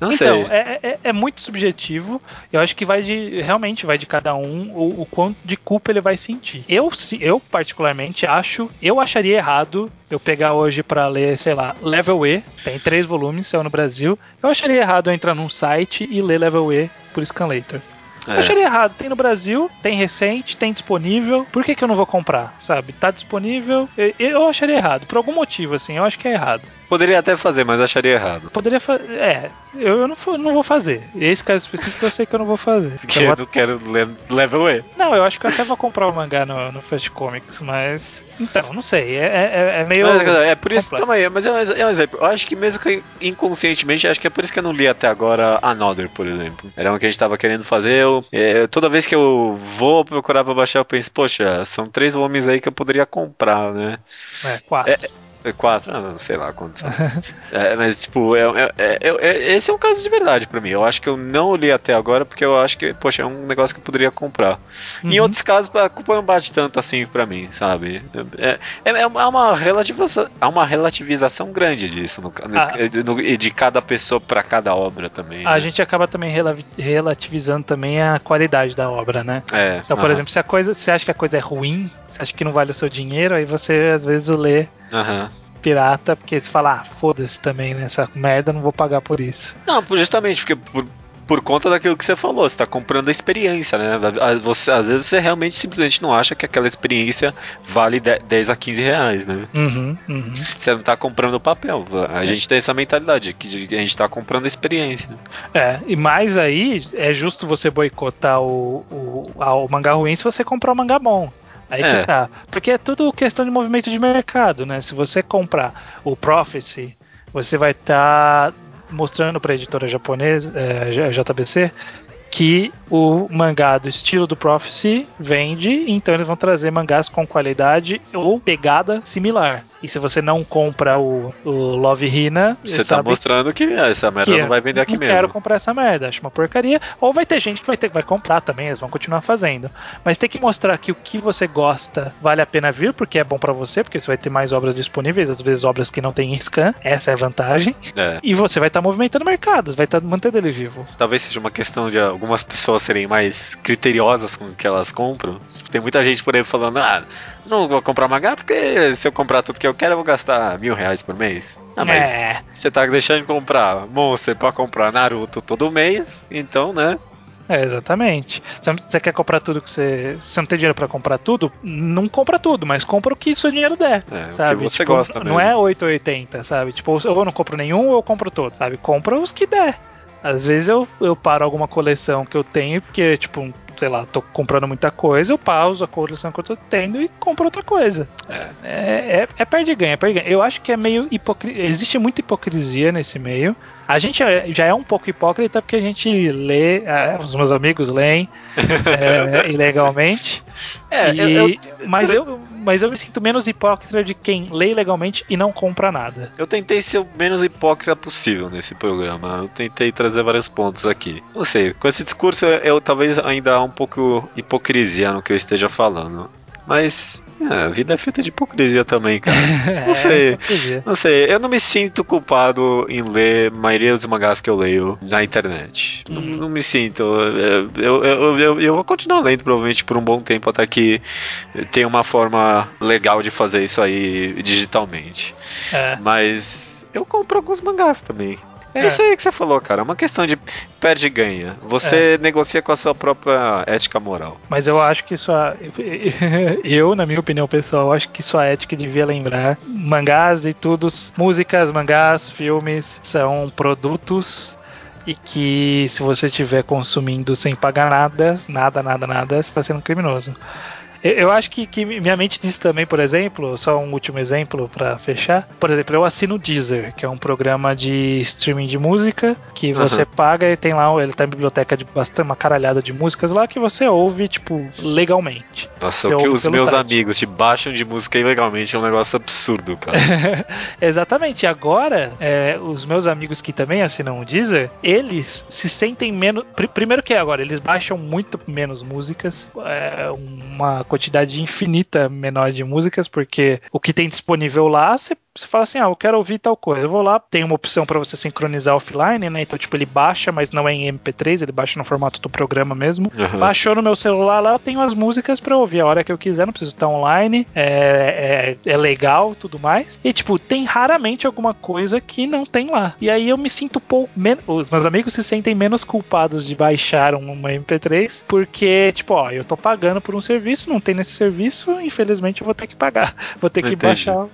não então. É, é, é, muito subjetivo. Eu acho que vai de. Realmente vai de cada um o, o quanto de culpa ele vai sentir. Eu, eu, particularmente, acho. Eu acharia errado eu pegar hoje para ler, sei lá, Level E. Tem três volumes, saiu no Brasil. Eu acharia errado eu entrar num site e ler Level E por Scanlator. É. Eu acharia errado. Tem no Brasil, tem recente, tem disponível. Por que, que eu não vou comprar? Sabe? Tá disponível. Eu, eu acharia errado. Por algum motivo, assim, eu acho que é errado. Poderia até fazer, mas acharia errado. Poderia fazer. É, eu, não, não, vou fazer. Esse caso específico eu sei que eu não vou fazer. Porque eu, eu não quero level E. Não, eu acho que eu até vou comprar o mangá no, no Fast Comics, mas. Então, não sei. É, é, é meio. Mas, é por isso. Toma aí, mas é, é um exemplo. Eu acho que mesmo que inconscientemente, acho que é por isso que eu não li até agora Another, por exemplo. Era uma que a gente tava querendo fazer. Eu, é, toda vez que eu vou procurar pra baixar, eu penso, poxa, são três volumes aí que eu poderia comprar, né? É, quatro. É, Quatro, ah, não sei lá quantos. é, mas, tipo, é, é, é, esse é um caso de verdade para mim. Eu acho que eu não li até agora porque eu acho que, poxa, é um negócio que eu poderia comprar. Uhum. Em outros casos, a culpa não bate tanto assim para mim, sabe? É, é, uma relativização, há uma relativização grande disso, no, ah. no, no, de cada pessoa para cada obra também. A né? gente acaba também relativizando também a qualidade da obra, né? É, então, por exemplo, se a coisa, você acha que a coisa é ruim, você acha que não vale o seu dinheiro, aí você às vezes lê Uhum. Pirata, porque você fala, ah, foda-se também nessa merda, não vou pagar por isso. Não, justamente, porque por, por conta daquilo que você falou, você tá comprando a experiência, né? Você, às vezes você realmente simplesmente não acha que aquela experiência vale 10 a 15 reais, né? Uhum, uhum. Você não tá comprando papel. A gente tem essa mentalidade, que a gente tá comprando a experiência. É, e mais aí, é justo você boicotar o, o, o mangá ruim se você comprar o mangá bom. Aí é. que tá. Porque é tudo questão de movimento de mercado, né? Se você comprar o Prophecy, você vai estar tá mostrando para a editora japonesa, é, JBC, que o mangá do estilo do Prophecy vende, então eles vão trazer mangás com qualidade ou pegada similar. E se você não compra o, o Love Hina, você tá mostrando que essa merda que não vai vender aqui não mesmo. Não quero comprar essa merda, acho uma porcaria. Ou vai ter gente que vai ter vai comprar também, eles vão continuar fazendo. Mas tem que mostrar que o que você gosta vale a pena vir, porque é bom para você, porque você vai ter mais obras disponíveis, às vezes obras que não tem scan, essa é a vantagem. É. E você vai estar tá movimentando mercados, vai estar tá mantendo ele vivo. Talvez seja uma questão de algumas pessoas serem mais criteriosas com o que elas compram. Tem muita gente por aí falando, ah, não vou comprar mangá porque se eu comprar tudo que eu quero eu vou gastar mil reais por mês. Ah, mas é. você tá deixando de comprar Monster pra comprar Naruto todo mês, então, né? É, exatamente. Você quer comprar tudo que você. Se você não tem dinheiro para comprar tudo, não compra tudo, mas compra o que seu dinheiro der. É, sabe? O que você tipo, gosta Não é 880, sabe? Tipo, eu não compro nenhum ou eu compro todo, sabe? Compra os que der. Às vezes eu, eu paro alguma coleção que eu tenho, porque, tipo, sei lá, tô comprando muita coisa, eu pauso a coleção que eu tô tendo e compro outra coisa. É, é, é, é perde ganha, é perde ganha. Eu acho que é meio hipocrisia. Existe muita hipocrisia nesse meio. A gente já é um pouco hipócrita porque a gente lê, é, os meus amigos leem é, ilegalmente. É, e, eu, eu, mas, eu, mas eu me sinto menos hipócrita de quem lê ilegalmente e não compra nada. Eu tentei ser o menos hipócrita possível nesse programa. Eu tentei trazer vários pontos aqui. Não sei, com esse discurso eu talvez ainda há um pouco hipocrisia no que eu esteja falando. Mas é, a vida é feita de hipocrisia também, cara. Não é, sei. não sei. Eu não me sinto culpado em ler a maioria dos mangás que eu leio na internet. Hum. Não, não, me sinto. Eu, eu, eu, eu, vou continuar lendo provavelmente por um bom tempo até que tenha uma forma legal de fazer isso aí digitalmente. É. Mas eu compro alguns mangás também. É, é, isso aí que você falou, cara. É uma questão de perde e ganha. Você é. negocia com a sua própria ética moral. Mas eu acho que sua. Eu, na minha opinião pessoal, acho que sua ética devia lembrar mangás e tudo. Músicas, mangás, filmes são produtos e que se você estiver consumindo sem pagar nada, nada, nada, nada, você está sendo criminoso. Eu acho que, que minha mente diz também, por exemplo, só um último exemplo para fechar. Por exemplo, eu assino o Deezer, que é um programa de streaming de música que você paga e tem lá, ele tem biblioteca de bastante uma caralhada de músicas lá que você ouve, tipo, legalmente. Nossa, você o que os meus site. amigos te baixam de música ilegalmente é um negócio absurdo, cara. Exatamente. Agora, é, os meus amigos que também assinam o Deezer, eles se sentem menos. Primeiro que agora, eles baixam muito menos músicas. É uma quantidade infinita menor de músicas, porque o que tem disponível lá, você você fala assim, ah, eu quero ouvir tal coisa. Eu vou lá, tem uma opção para você sincronizar offline, né? Então, tipo, ele baixa, mas não é em MP3, ele baixa no formato do programa mesmo. Uhum. Baixou no meu celular lá, eu tenho as músicas para ouvir a hora que eu quiser, não preciso estar online. É, é, é legal, tudo mais. E, tipo, tem raramente alguma coisa que não tem lá. E aí eu me sinto pouco. Men... Os meus amigos se sentem menos culpados de baixar uma MP3, porque, tipo, ó, eu tô pagando por um serviço, não tem nesse serviço, infelizmente eu vou ter que pagar. Vou ter que Entendi. baixar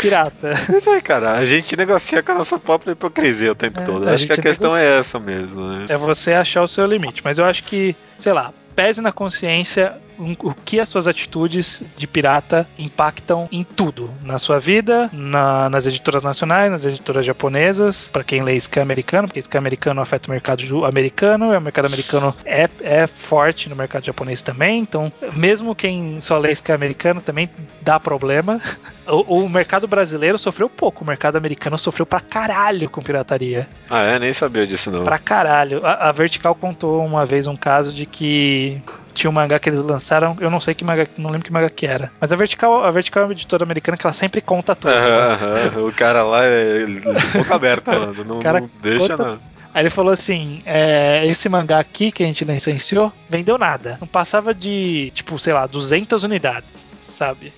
pirata. Isso aí, cara. A gente negocia com a nossa própria hipocrisia o tempo é, todo. Acho que a questão negocia. é essa mesmo, né? É você achar o seu limite. Mas eu acho que, sei lá, pese na consciência o que as suas atitudes de pirata impactam em tudo, na sua vida, na, nas editoras nacionais, nas editoras japonesas, para quem lê Scan americano, porque Scan americano afeta o mercado americano, e o mercado americano é, é forte no mercado japonês também, então mesmo quem só lê Scan americano também dá problema. O, o, mercado brasileiro sofreu pouco, o mercado americano sofreu pra caralho com pirataria. Ah, é? Nem sabia disso não. Pra caralho. A, a Vertical contou uma vez um caso de que tinha um mangá que eles lançaram, eu não sei que mangá, não lembro que mangá que era. Mas a Vertical, a Vertical é uma editora americana que ela sempre conta tudo. né? o cara lá é boca aberta, mano. Não, cara não deixa conta... não. Aí ele falou assim: é, esse mangá aqui que a gente licenciou vendeu nada. Não passava de, tipo, sei lá, 200 unidades, sabe?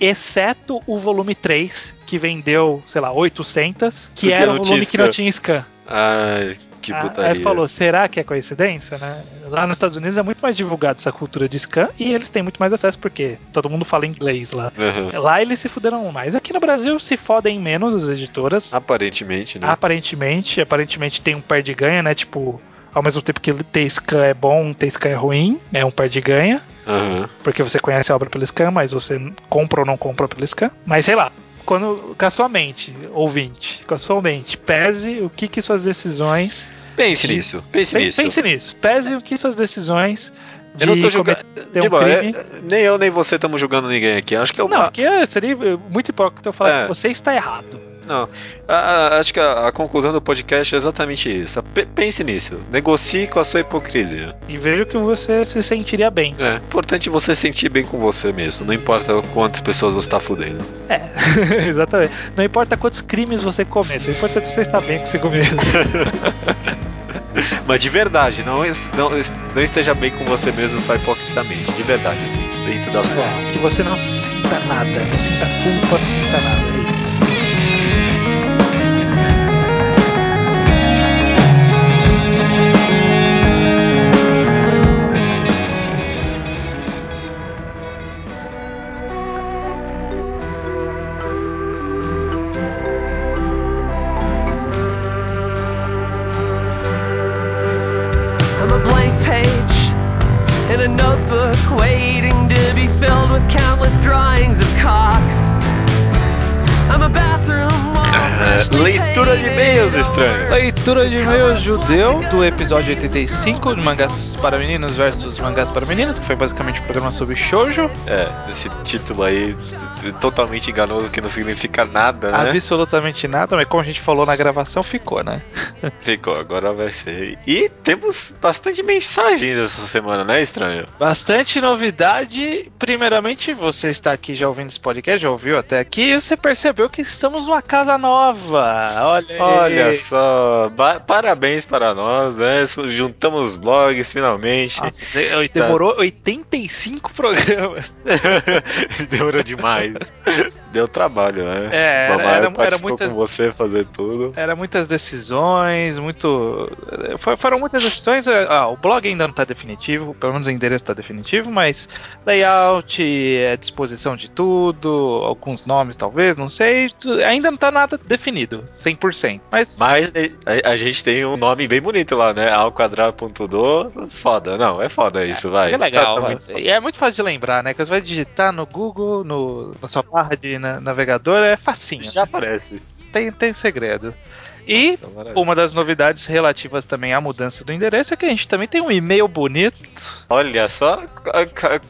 Exceto o volume 3, que vendeu, sei lá, 800, que Porque era o volume que não tinha scan. Ai, que putaria. Aí falou, será que é coincidência, né? Lá nos Estados Unidos é muito mais divulgado essa cultura de scan e eles têm muito mais acesso porque todo mundo fala inglês lá. Uhum. Lá eles se fuderam mais. Aqui no Brasil se fodem menos as editoras. Aparentemente, né? Aparentemente, aparentemente tem um par de ganha, né? Tipo, ao mesmo tempo que ter scan é bom, ter scan é ruim, é um par de ganha. Uhum. Porque você conhece a obra pelo scan, mas você compra ou não compra pelo scan. Mas sei lá, quando com a sua mente, ouvinte, com a sua mente, pese o que, que suas decisões Pense de... nisso, pense, pense nisso. Pense nisso. Pese o que suas decisões eu não tô julgando. Um é, nem eu nem você estamos julgando ninguém aqui. Acho que é uma... Não, porque seria muito hipócrita eu falar é. que você está errado. Não. A, a, acho que a, a, conclusão do podcast é exatamente isso. P pense nisso. Negocie com a sua hipocrisia. E veja que você se sentiria bem. É. Importante você sentir bem com você mesmo. Não importa quantas pessoas você está fudendo. É, exatamente. Não importa quantos crimes você cometa. O importante é você estar bem com você mesmo. Mas de verdade, não, não, não esteja bem com você mesmo só hipocritamente. De verdade, assim, dentro da sua alma. Que você não sinta nada, não sinta culpa, não sinta nada. Leitura de e-mails judeu do episódio 85 de Mangás para Meninos versus Mangás para Meninos, que foi basicamente um programa sobre shoujo. É, esse título aí totalmente enganoso que não significa nada, né? Absolutamente nada, mas como a gente falou na gravação, ficou, né? ficou, agora vai ser. E temos bastante mensagens essa semana, né, estranho? Bastante novidade. Primeiramente, você está aqui já ouvindo esse podcast, já ouviu até aqui, e você percebeu que estamos numa casa nova. Olha, Olha só, parabéns para nós, né? Juntamos blogs finalmente. Nossa, demorou tá. 85 programas. demorou demais. Deu trabalho, né? É, era, era, era muitas, com você fazer tudo. Era muitas decisões, muito. Foram muitas decisões. Ah, o blog ainda não está definitivo, pelo menos o endereço está definitivo, mas layout, é, disposição de tudo, alguns nomes talvez, não sei. Ainda não está nada definido, 100%. Mas, mas a, a, gente tem um nome bem bonito lá, né? Ao quadrado.do. Foda, não, é foda isso, vai. É legal, tá, tá muito... e é muito fácil de lembrar, né? Que você vai digitar no Google, no, na sua barra de navegador, é facinho. Já aparece. Tem, tem segredo. E Nossa, uma das novidades relativas também à mudança do endereço é que a gente também tem um e-mail bonito. Olha só,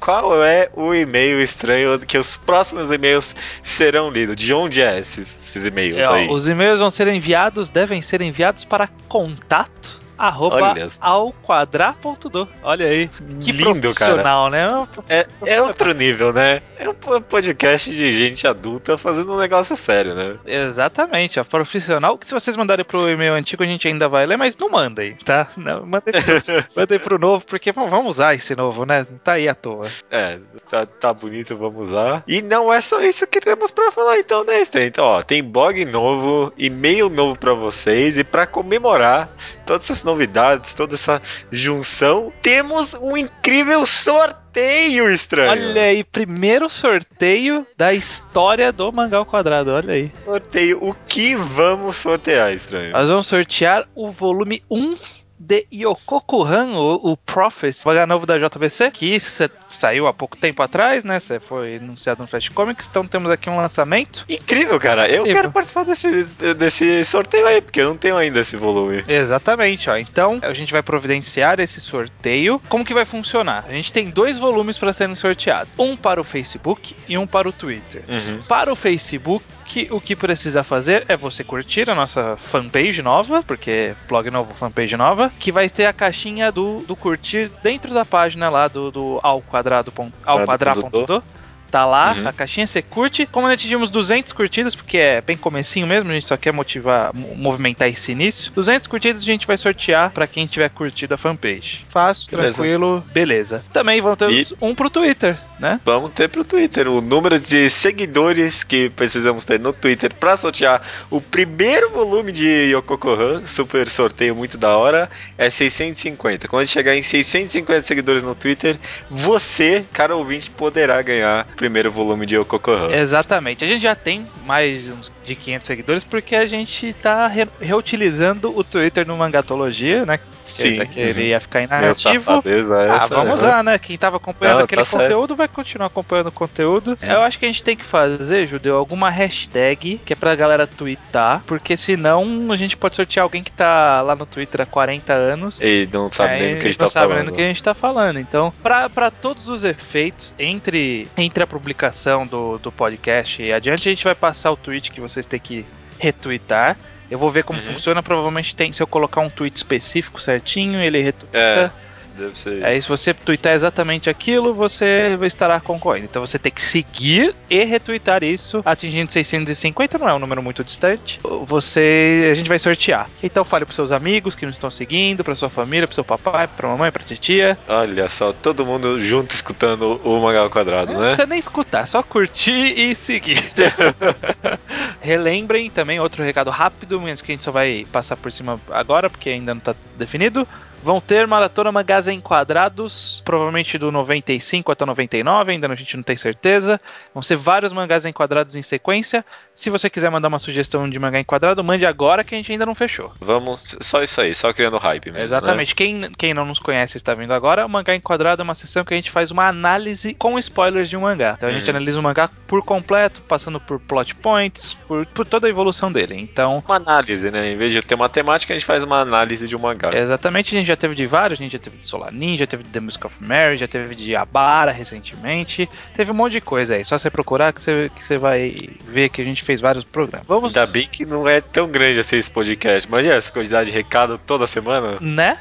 qual é o e-mail estranho que os próximos e-mails serão lidos? De onde é esses, esses e-mails é, aí? Os e-mails vão ser enviados, devem ser enviados para contato arroba ao quadrar.do. Olha aí. Que Lindo, profissional, cara. né? É, é outro nível, né? É um podcast de gente adulta fazendo um negócio sério, né? Exatamente, a profissional. Que se vocês mandarem pro e-mail antigo, a gente ainda vai ler, mas não mandem, tá? Não, mandem, mandem pro novo, porque vamos usar esse novo, né? Tá aí à toa. É, tá, tá bonito, vamos usar. E não é só isso que temos pra falar, então, né, Stan? Então, ó, tem blog novo, e-mail novo pra vocês, e pra comemorar todas essas novidades, toda essa junção, temos um incrível sorteio estranho. Olha aí, primeiro sorteio da história do Mangal Quadrado, olha aí. Sorteio, o que vamos sortear, estranho? Nós vamos sortear o volume 1 de Yokoku-han, o, o o novo da JBC, que saiu há pouco tempo atrás, né? Você foi anunciado no Flash Comics, então temos aqui um lançamento. Incrível, cara. Eu Incrível. quero participar desse, desse sorteio aí, porque eu não tenho ainda esse volume. Exatamente, ó. Então, a gente vai providenciar esse sorteio. Como que vai funcionar? A gente tem dois volumes para serem sorteados. Um para o Facebook e um para o Twitter. Uhum. Para o Facebook, que o que precisa fazer é você curtir a nossa fanpage nova, porque blog novo, fanpage nova, que vai ter a caixinha do, do curtir dentro da página lá do, do ao quadrado, ao quadrado.do tá lá, uhum. a caixinha, você curte. Como nós atingimos 200 curtidas, porque é bem comecinho mesmo, a gente só quer motivar, movimentar esse início. 200 curtidas a gente vai sortear para quem tiver curtido a fanpage. Fácil, beleza. tranquilo, beleza. Também vamos ter e... um pro Twitter, né? Vamos ter pro Twitter o número de seguidores que precisamos ter no Twitter para sortear o primeiro volume de Yokokohan, super sorteio muito da hora, é 650. Quando chegar em 650 seguidores no Twitter, você, cara ouvinte, poderá ganhar primeiro volume de Okokohan. Exatamente. A gente já tem mais de 500 seguidores porque a gente está re reutilizando o Twitter no Mangatologia, né? Sim. Que ele ia ficar inativo. é Ah, essa, vamos né? lá, né? Quem tava acompanhando Não, aquele tá certo. conteúdo vai continuar acompanhando o conteúdo. Eu acho que a gente tem que fazer, Judeu, alguma hashtag que é pra galera twittar, porque senão a gente pode sortear alguém que tá lá no Twitter há 40 anos. E não sabe nem Aí do que a gente não tá sabe nem falando. do que a gente tá falando. Então, pra, pra todos os efeitos, entre, entre a publicação do, do podcast e adiante, a gente vai passar o tweet que vocês têm que retweetar. Eu vou ver como Uhum. funciona. Provavelmente tem, se eu colocar um tweet específico certinho, ele retweeta. É, deve ser Aí, isso. se você tweetar exatamente aquilo, você estará concorrendo. Então, você tem que seguir e retweetar isso, atingindo 650, não é um número muito distante. Você, a gente vai sortear. Então, fale para seus amigos que não estão seguindo, para sua família, para seu papai, para mamãe, para titia. Olha só, todo mundo junto escutando o Mangá ao Quadrado, Não né? precisa nem escutar, é só curtir e seguir. Relembrem também outro recado rápido, mas que a gente só vai passar por cima agora, porque ainda não está definido. Vão ter maratona mangás em quadrados, provavelmente do 95 até o 99, ainda a gente não tem certeza. Vão ser vários mangás em quadrados em sequência. Se você quiser mandar uma sugestão de mangá em quadrado, mande agora que a gente ainda não fechou. Vamos, só isso aí, só criando hype mesmo. né? Exatamente. Quem, quem não nos conhece está vindo agora, o Mangá Enquadrado é uma sessão que a gente faz uma análise com spoilers de um mangá. Então a gente Uhum. analisa o mangá por completo, passando por plot points, por, por toda a evolução dele. Então, Uma análise, né? Em vez de ter uma temática, a gente faz uma análise de um mangá. exatamente, a gente já teve de vários, a gente já teve de Solar Ninja, teve de The Music of Mary, já teve de Abara recentemente, teve um monte de coisa aí. Só você procurar que você, que você vai ver que a gente fez vários programas. Vamos. Ainda bem que não é tão grande assim esse podcast. Imagina essa quantidade de recado toda semana. Né?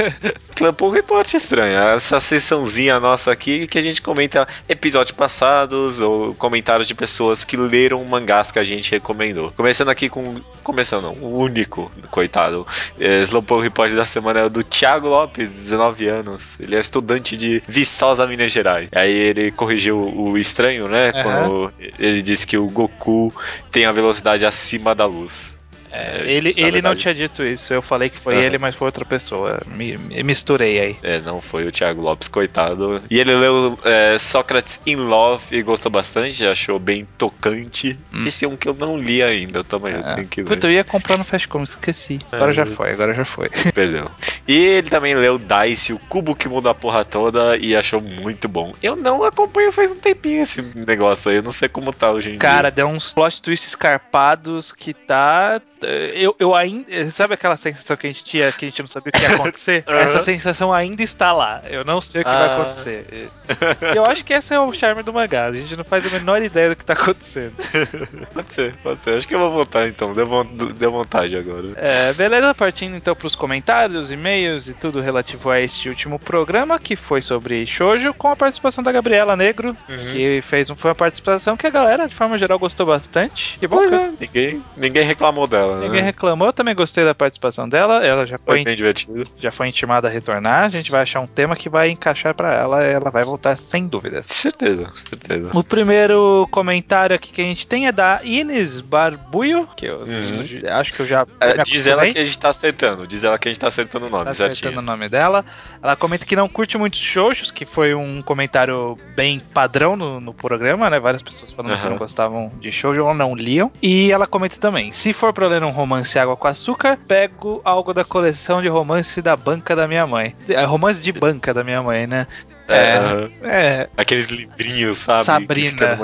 Clampou um reporte estranho. Essa sessãozinha nossa aqui que a gente comenta episódios passados ou comentários de pessoas que leram mangás que a gente recomendou. Começando aqui com. Começando, não, o único, coitado. É, Slowpoke Report da semana é o do Thiago Lopes, 19 anos. Ele é estudante de Viçosa, Minas Gerais. Aí ele corrigiu o estranho, né? Aham. Quando ele disse que o Goku tem a velocidade acima da luz. É, ele na ele não tinha dito isso. Eu falei que foi Aham. ele, mas foi outra pessoa. Me, me misturei aí. É, não foi o Thiago Lopes, coitado. E ele leu é, Sócrates in Love e gostou bastante, achou bem tocante. Hum. Esse é um que eu não li ainda, eu também Ah, tenho que ler. Puta, eu ia comprar no Fastcom, esqueci. Agora É, já mas- foi, agora já foi. Perdeu. E ele também leu Dice, o cubo que muda a porra toda, e achou muito bom. Eu não acompanho faz um tempinho esse negócio aí, eu não sei como tá hoje em Cara, deu uns plot twists escarpados que tá. Eu, eu ainda. Sabe aquela sensação que a gente tinha que a gente não sabia o que ia acontecer? Aham. Essa sensação ainda está lá. Eu não sei o que vai Ah. acontecer. E eu acho que esse é o charme do mangá. A gente não faz a menor ideia do que tá acontecendo. Pode ser, pode ser. Acho que eu vou votar então, deu, von- deu vontade agora. É, beleza, partindo então pros comentários, e-mails e tudo relativo a este último programa, que foi sobre Shoujo, com a participação da Gabriela Negro, Uhum. que fez um, foi uma participação que a galera, de forma geral, gostou bastante. E bom, Pois que é, ninguém, ninguém reclamou dela, ninguém né? reclamou, eu também gostei da participação dela, ela já Foi foi, bem divertido. já foi intimada a retornar, a gente vai achar um tema que vai encaixar pra ela, ela vai voltar sem dúvidas. Certeza, certeza. O primeiro comentário aqui que a gente tem é da Ines Barbuio, que eu Uhum. acho que eu já É, diz ela que a gente tá acertando. Diz ela que a gente tá acertando o nome, Tá certinho. acertando o nome dela. Ela comenta que não curte muitos xoxos, que foi um comentário bem padrão no, no programa, né? Várias pessoas falando que Aham. não gostavam de shoujo ou não liam. E ela comenta também: se for pra ler um romance água com açúcar, pego algo da coleção de romance da banca da minha mãe. É, romance de banca da minha mãe, né? É, É. É. Aqueles livrinhos, sabe? Sabrina.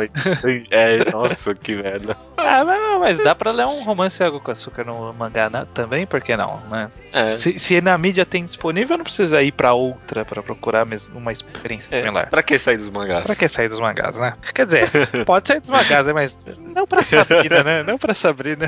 É, nossa, que merda. Ah, mas, mas dá pra ler um romance água com açúcar no mangá né? também, por que não, né? É. Se, se na mídia tem disponível, não precisa ir pra outra pra procurar mesmo uma experiência É, similar. Pra que sair dos mangás? Pra que sair dos mangás, né? Quer dizer, pode sair dos mangás, né? Mas não pra Sabrina, né? Não pra Sabrina.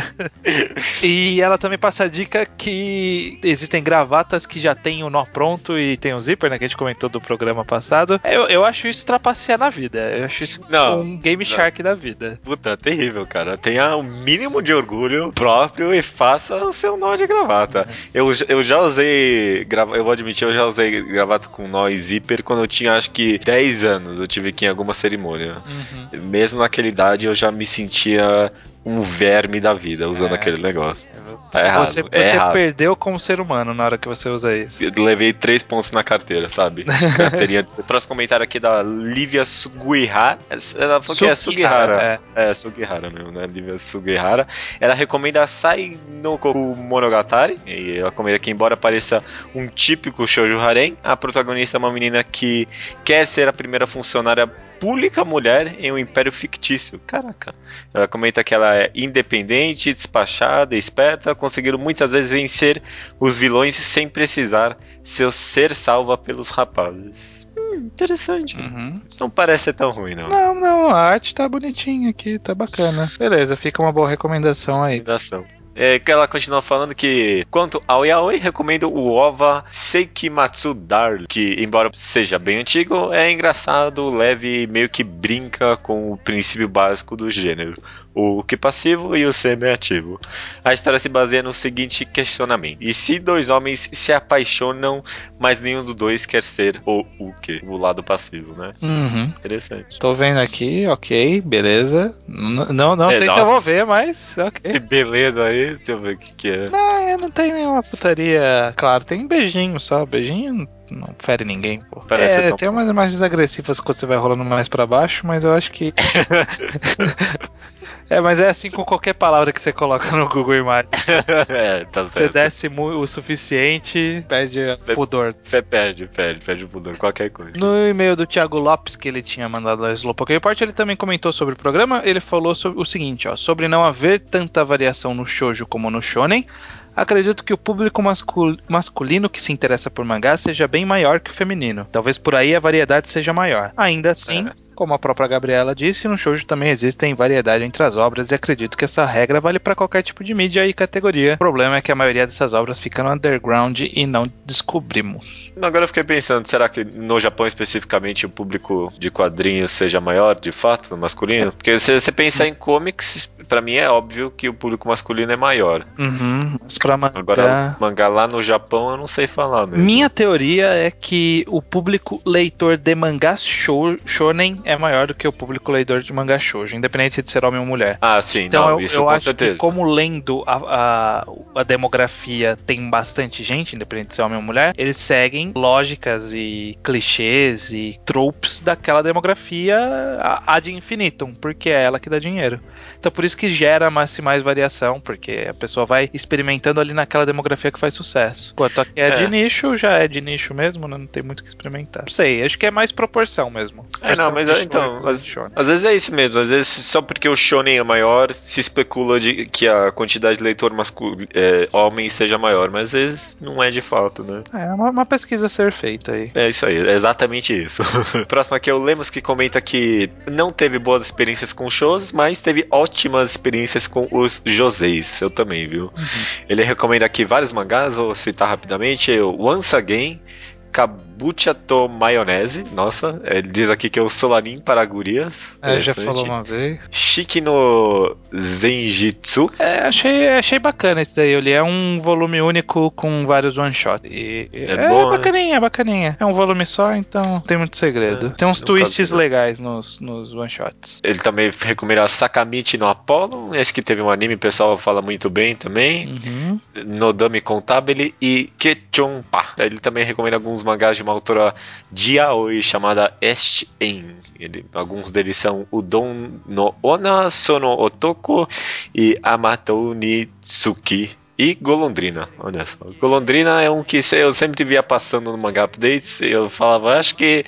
E ela também passa a dica que existem gravatas que já tem o nó pronto e tem o zíper, né? Que a gente comentou do programa passado. Eu, eu acho isso trapacear na vida. Eu acho isso Não, um Game não. Shark da vida. Puta, terrível, cara. Tenha o mínimo de orgulho próprio e faça o seu nó de gravata. Eu, eu já usei. Eu vou admitir, eu já usei gravata com nó e zíper quando eu tinha acho que 10 anos. Eu tive que ir em alguma cerimônia. Uhum. Mesmo naquela idade eu já me sentia um verme da vida usando É. aquele negócio. Tá errado. Você, é você errado. perdeu como ser humano na hora que você usa isso. Eu Levei três pontos na carteira, sabe? Carteirinha. Próximo comentário aqui da Lívia Sugihara. Ela falou que é Sugihara. É. É, Sugihara mesmo, né? Lívia Sugihara. Ela recomenda Sai no Koku Monogatari. E ela recomenda que, embora pareça um típico shoujo harem, a protagonista é uma menina que quer ser a primeira funcionária pública mulher em um império fictício. Caraca. Ela comenta que ela é independente, despachada, esperta, conseguindo muitas vezes vencer os vilões sem precisar ser, ser salva pelos rapazes. Hum, interessante. Uhum. Não parece ser tão ruim, não. Não, não, a arte tá bonitinha aqui, tá bacana. Beleza, fica uma boa recomendação aí. Recomendação. É, que ela continua falando que, quanto ao yaoi, recomendo o OVA Seikimatsu Darling, que, embora seja bem antigo, é engraçado, leve e meio que brinca com o princípio básico do gênero, o que passivo e o semi-ativo. A história se baseia no seguinte questionamento: e se dois homens se apaixonam, mas nenhum dos dois quer ser o o que? O lado passivo, né? Uhum. Interessante. Tô vendo aqui, ok, beleza. N- não não É, sei se nossa. eu vou ver, mas ok. Esse beleza aí, deixa eu ver o que, que é. Não, eu não tem nenhuma putaria. Claro, tem beijinho só. Beijinho não- fere ninguém, pô. Parece é, tão- tem umas imagens agressivas quando você vai rolando mais pra baixo, mas eu acho que. é, mas é assim com qualquer palavra que você coloca no Google Imagens. é, tá Você certo. desce mu- o suficiente, perde pudor. Fe- Perde, perde, perde o pudor, qualquer coisa. No e-mail do Thiago Lopes, que ele tinha mandado na Slowpoke Report, ele também comentou sobre o programa. Ele falou sobre o seguinte, ó, sobre não haver tanta variação no shoujo como no shonen. Acredito que o público mascul- masculino que se interessa por mangá seja bem maior que o feminino. Talvez por aí a variedade seja maior. Ainda assim, como a própria Gabriela disse, no shoujo também existem variedade entre as obras e acredito que essa regra vale para qualquer tipo de mídia e categoria. O problema é que a maioria dessas obras fica no underground e não descobrimos. Agora eu fiquei pensando, será que no Japão especificamente o público de quadrinhos seja maior, de fato, no masculino? Porque se você pensar em comics, pra mim é óbvio que o público masculino é maior. Uhum. Mas pra mangá... Agora, mangá lá no Japão eu não sei falar mesmo. Minha teoria é que o público leitor de mangá shou- shonen é maior do que o público leitor de mangá shoujo, independente de ser homem ou mulher. Ah, sim, Então não, eu, isso eu com acho certeza. que como lendo a, a, a demografia tem bastante gente, independente de ser homem ou mulher, eles seguem lógicas e clichês e tropes daquela demografia a- ad infinitum, porque é ela que dá dinheiro. Então por isso que gera mais, mais variação, porque a pessoa vai experimentando ali naquela demografia que faz sucesso. Enquanto aqui é, É. de nicho, já é de nicho mesmo, né? não tem muito o que experimentar. Não sei, acho que é mais proporção mesmo. É, não, mas de então, shonen. Às vezes é isso mesmo, às vezes só porque o shonen é maior, se especula de que a quantidade de leitor masculino, é, homem seja maior, mas às vezes não é de fato, né? É uma, uma pesquisa a ser feita aí. É isso aí, é exatamente isso. Próximo aqui é o Lemos que comenta que não teve boas experiências com shows, mas teve ótimas experiências com os Joseis. Eu também, viu? Ele recomenda aqui vários mangás, vou citar rapidamente: Once Again, Kabucha to Maionese. Nossa, ele diz aqui que é o Solanin para gurias. É, já falou uma vez. Shiki no Zenjitsu. É, achei, achei bacana esse daí. Ele é um volume único com vários one shot. E- É é, bom, né? bacaninha, é bacaninha. É um volume só, então não tem muito segredo. É, tem uns twists né? legais nos, nos one shots. Ele também recomenda Sakamichi no Apollo. Esse que teve um anime, o pessoal fala muito bem também. Uhum. Nodami Contabile e Kechonpa. Ele também recomenda alguns mangás de uma autora de yaoi chamada Est-en. Ele- Alguns deles são Udon no Ona Sono Otoko e Amatou ni Tsuki. E Golondrina, olha só. Golondrina é um que eu sempre via passando no Manga Updates e eu falava, acho que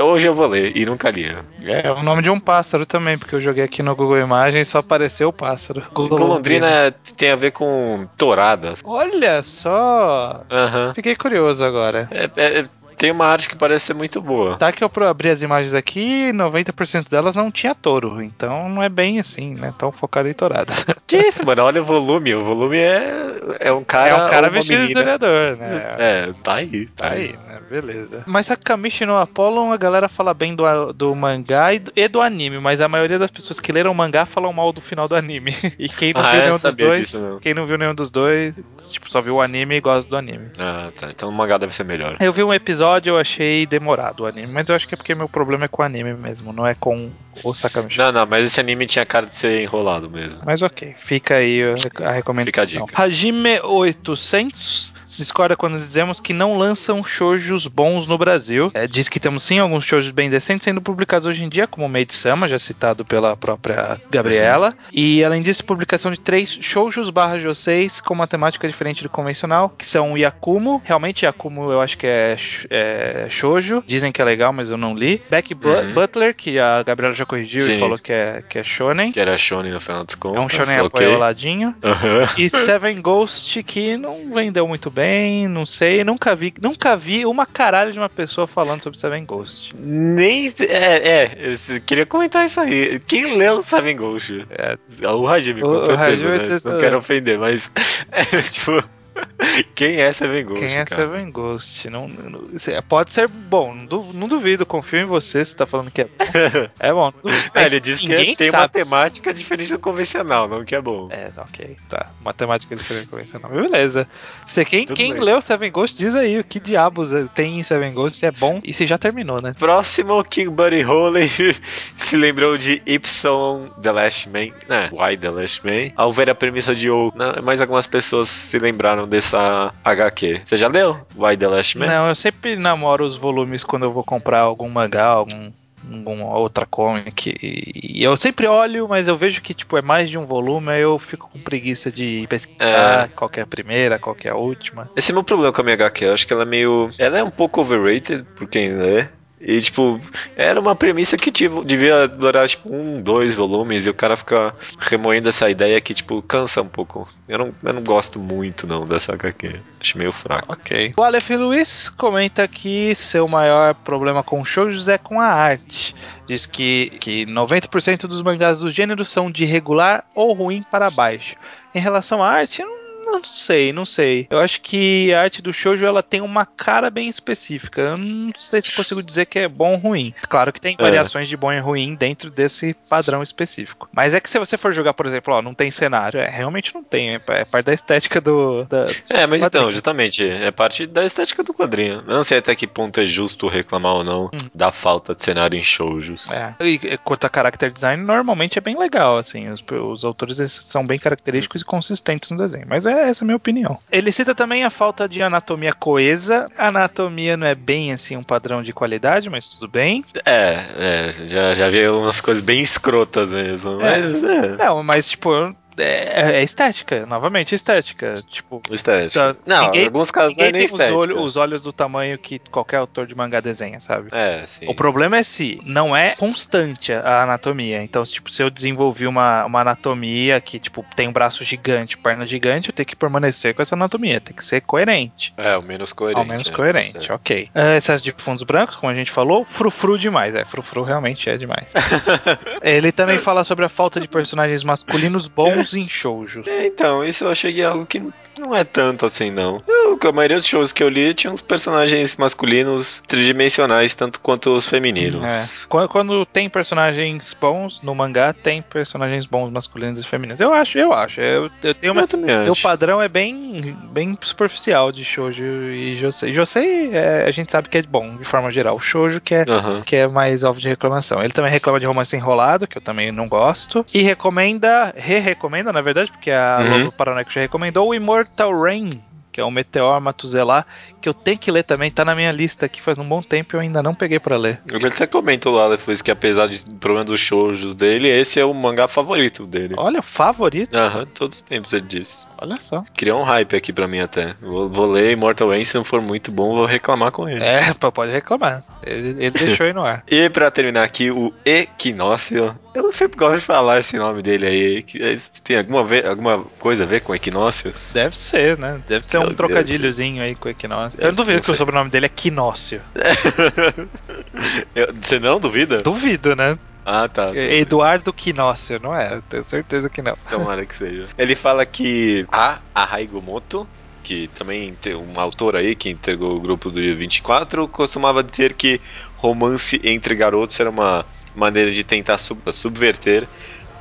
hoje eu vou ler, e nunca lia. É o nome de um pássaro também, porque eu joguei aqui no Google Imagens e só apareceu o pássaro. Golondrina tem a ver com touradas. Olha só! Aham. Fiquei curioso agora. É- é- tem uma arte que parece ser muito boa. Tá que eu abri as imagens aqui, 90% delas não tinha touro, então não é bem assim, né? Tão focado em tourada. Que isso, mano? Olha o volume. O volume é, é um cara. é um cara vestido de historiador, né? É, tá aí, tá, Tá aí. aí, né? Beleza. Mas a Kamishi no Apollo, a galera fala bem do, do mangá e do, e do anime, mas a maioria das pessoas que leram o mangá falam mal do final do anime. E quem não Ah, viu é? nenhum dos dois, quem não viu nenhum dos dois, tipo, só viu o anime e gosta do anime. Ah, tá. Então o mangá deve ser melhor. Eu vi um episódio episódio eu achei demorado o anime, mas eu acho que é porque meu problema é com o anime mesmo, não é com o Sakamichi. Não, não, mas esse anime tinha cara de ser enrolado mesmo. Mas ok, fica aí a, recomendação. Fica a dica. Hajime 800 discorda quando dizemos que não lançam shoujos bons no Brasil. É, diz que temos sim alguns shoujos bem decentes sendo publicados hoje em dia, como Maid Sama, já citado pela própria Gabriela. E além disso, publicação de três shoujos barra joseis com uma temática diferente do convencional, que são Yakumo. Realmente, Yakumo eu acho que é, é shoujo. Dizem que é legal, mas eu não li. Beck Uhum. Butler, que a Gabriela já corrigiu Sim. e falou que é, que é shonen. Que era Shonen no final dos contos. É um shonen apoioladinho. Aham. E Seven Ghost, que não vendeu muito bem, não sei, nunca vi, nunca vi uma caralho de uma pessoa falando sobre Seven Ghost. Nem. É, é, eu queria comentar isso aí. Quem leu Seven Ghost? É. O Hajime, O- com o certeza. Hajime, né? Não quero ofender, mas. É, tipo. Quem é Seven Ghost? Quem é cara? Seven Ghost? Não, não- cê- pode ser bom, não, du- não duvido, confio em você se tá falando que é bom. É bom. É, ele disse que tem sabe. temática diferente do convencional, não que é bom. É, ok, tá. Matemática diferente convencional. Beleza. Você, quem Tudo quem bem. leu Seven Ghost, diz aí o que diabos é- tem em Seven Ghost, se é bom e se já terminou, né? Próximo, King Buddy Holey se lembrou de Y The Last Man, né? Why The Last Man. Ao ver a premissa de O, né, mais algumas pessoas se lembraram dessa HQ. Você já leu Why The Last Man? Não, eu sempre namoro os volumes quando eu vou comprar algum mangá, algum alguma outra comic. E eu sempre olho, mas eu vejo que tipo é mais de um volume, aí eu fico com preguiça de pesquisar qual que é a primeira, qual que é a última. Esse é o meu problema com a minha HQ. Eu acho que ela é meio. Ela é um pouco overrated por quem lê. E, tipo, era uma premissa que tipo, devia durar, tipo, um, dois volumes e o cara fica remoendo essa ideia que, tipo, cansa um pouco. Eu não, eu não gosto muito, não, dessa HQ. Acho meio fraco. Ok. O Aleph Luiz comenta que seu maior problema com shoujos é com a arte. Diz que, que 90% dos mangás do gênero são de regular ou ruim para baixo. Em relação à arte, não, não sei, não sei. Eu acho que a arte do shoujo ela tem uma cara bem específica. Eu não sei se eu consigo dizer que é bom ou ruim. Claro que tem É. variações de bom e ruim dentro desse padrão específico. Mas é que se você for jogar, por exemplo, ó, não tem cenário, é, realmente não tem. É, é parte da estética do, da, É, mas então, Quadrinho. justamente, é parte da estética do quadrinho. Eu não sei até que ponto é justo reclamar ou não da falta de cenário em shoujos. É. E quanto a character design, normalmente é bem legal, assim. Os, os autores são bem característicos e consistentes no desenho. Mas é essa a minha opinião. Ele cita também a falta de anatomia coesa. A anatomia não é bem, assim, um padrão de qualidade, mas tudo bem. É, é, já, já vi umas coisas bem escrotas mesmo. É. Mas é, Não, mas, tipo, é, é estética. Novamente, estética. Tipo, estética. Tá, Não, ninguém- em alguns casos não ninguém é nem tem os, estética. olhos- os olhos do tamanho que qualquer autor de mangá desenha, sabe? É, sim. O problema é se não é constante a anatomia. Então, tipo, se eu desenvolvi uma, uma anatomia que, tipo, tem um braço gigante, perna gigante, eu tenho que permanecer com essa anatomia. Tem que ser coerente. É, o menos coerente. Ao menos coerente, Tá certo. ok. É, excesso de fundos brancos, como a gente falou, frufru demais. É, frufru realmente é demais. Ele também fala sobre a falta de personagens masculinos bons em shoujo. É, então, isso eu achei é algo que não é tanto assim, não. Eu, a maioria dos shows que eu li tinha uns personagens masculinos tridimensionais, tanto quanto os femininos. É. Quando, quando tem personagens bons no mangá, tem personagens bons masculinos e femininos. Eu acho, eu acho. Eu, eu tenho uma, Eu acho. padrão é bem, bem superficial de shoujo e josei. Josei, é, a gente sabe que é bom, de forma geral. O shoujo que é, que é mais alvo de reclamação. Ele também reclama de romance enrolado, que eu também não gosto. E recomenda, re-recomenda, na verdade, porque a Uhum. Lobo Paranoico já recomendou o Immortal Rain, que é o Meteor Matuzelá, que eu tenho que ler também, tá na minha lista aqui faz um bom tempo e eu ainda não peguei pra ler. Ele até comentou lá, Aleph Luiz, que apesar de problema dos shoujos dele, esse é o mangá favorito dele. Olha, favorito. Aham, todos os tempos ele disse. Olha só. Criou um hype aqui pra mim até. Vou, vou ler Immortal Rain, se não for muito bom, vou reclamar com ele. É, pode reclamar. Ele, ele deixou aí no ar. E pra terminar aqui, o Equinócio. Eu sempre gosto de falar esse nome dele aí. que- é, Tem alguma, ve- alguma coisa a ver com Equinócios? Deve ser, né? Deve ser um Meu trocadilhozinho aí com o Equinócio. Eu duvido que o sei. sobrenome dele é Quinócio. Eu- Você não duvida? Duvido, né? Ah, tá. Eduardo Quinócio, não é? Tenho certeza que não. Tomara que seja. Ele fala que a Araigo Moto, que também tem um autor aí que integrou o grupo do 24, costumava dizer que romance entre garotos era uma maneira de tentar sub- subverter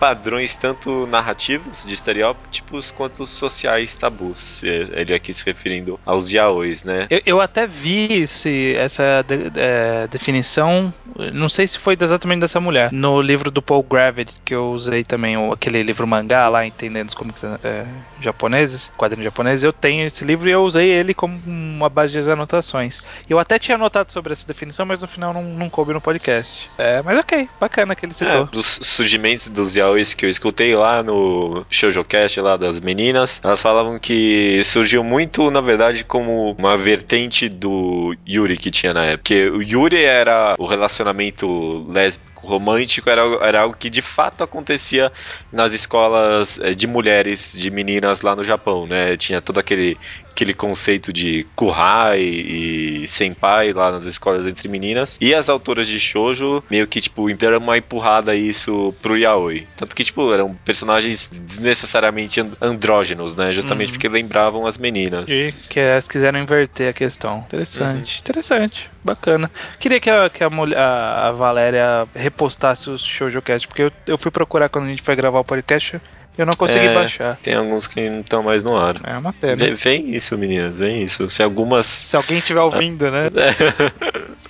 padrões tanto narrativos de estereótipos quanto sociais tabus. Ele aqui se referindo aos yaois, né? Eu, eu até vi esse, essa de, é, definição, não sei se foi exatamente dessa mulher, no livro do Paul Gravity, que eu usei também, aquele livro mangá lá, Entendendo os Comics é, Japoneses, quadrinhos japoneses, eu tenho esse livro e eu usei ele como uma base de anotações. Eu até tinha anotado sobre essa definição, mas no final não, não coube no podcast. É, mas ok, bacana que ele citou. É, dos surgimentos dos yaois que eu escutei lá no ShoujoCast lá das meninas, elas falavam que surgiu muito, na verdade, como uma vertente do Yuri que tinha na época. Porque o Yuri era o relacionamento lésbico romântico era, era algo que de fato acontecia nas escolas eh, de mulheres, de meninas lá no Japão, né? Tinha todo aquele aquele conceito de kuhai e senpai lá nas escolas entre meninas. E as autoras de shoujo meio que, tipo, deram uma empurrada isso pro yaoi. Tanto que, tipo, eram personagens desnecessariamente andrógenos, né? Justamente uhum. porque lembravam as meninas. E que elas quiseram inverter a questão. Interessante, uhum. interessante. Bacana. Queria que a, que a, mulher, a, Valéria repostasse os ShoujoCast, porque eu, eu fui procurar quando a gente foi gravar o podcast eu não consegui é, baixar. Tem alguns que não estão mais no ar. É uma pena. Vem, vem, isso, meninas, vem isso. Se algumas. Se alguém estiver ouvindo, né?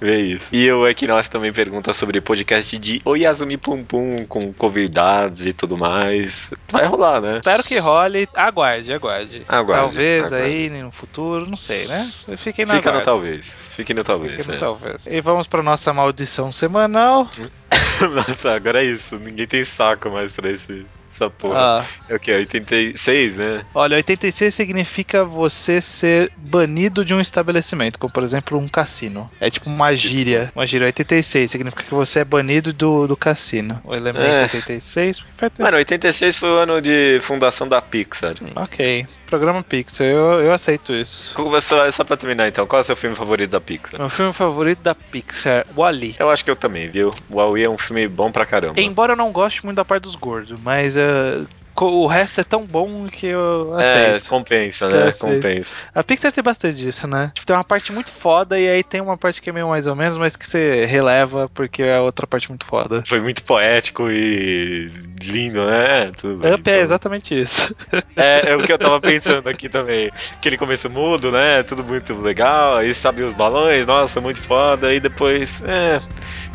Vê isso. E o Equinox também pergunta sobre podcast de Oyazumi Pum Pum com convidados e tudo mais. Vai rolar, né? Espero que role. Aguarde, aguarde. aguarde talvez aguarde. aí no futuro, não sei, né? Fiquem na Fica no talvez. Fiquem no talvez. Fique no é. talvez. E vamos para nossa maldição semanal. Nossa, agora é isso. Ninguém tem saco mais pra esse essa porra. Ah. É o que? 86, né? Olha, 86 significa você ser banido de um estabelecimento, como por exemplo um cassino. É tipo uma gíria. Uma gíria 86 significa que você é banido do, do cassino. O elemento é. 86. Mano, 86 foi o ano de fundação da Pixar. Ok. Programa Pixar, eu, eu aceito isso. Só, só pra terminar então, qual é o seu filme favorito da Pixar? Meu filme favorito da Pixar, Wally. Eu acho que eu também, viu? Wally é um filme bom pra caramba. Embora eu não goste muito da parte dos gordos, mas uh, o resto é tão bom que eu é, aceito. É, compensa, né? Compensa. A Pixar tem bastante disso, né? Tipo, tem uma parte muito foda e aí tem uma parte que é meio mais ou menos, mas que você releva porque é outra parte muito foda. Foi muito poético e lindo, né? Tudo bem, Up é então. exatamente isso. É, é o que eu tava pensando aqui também. Aquele começo mudo, né? Tudo muito legal, aí sabe os balões, nossa, muito foda, e depois, é,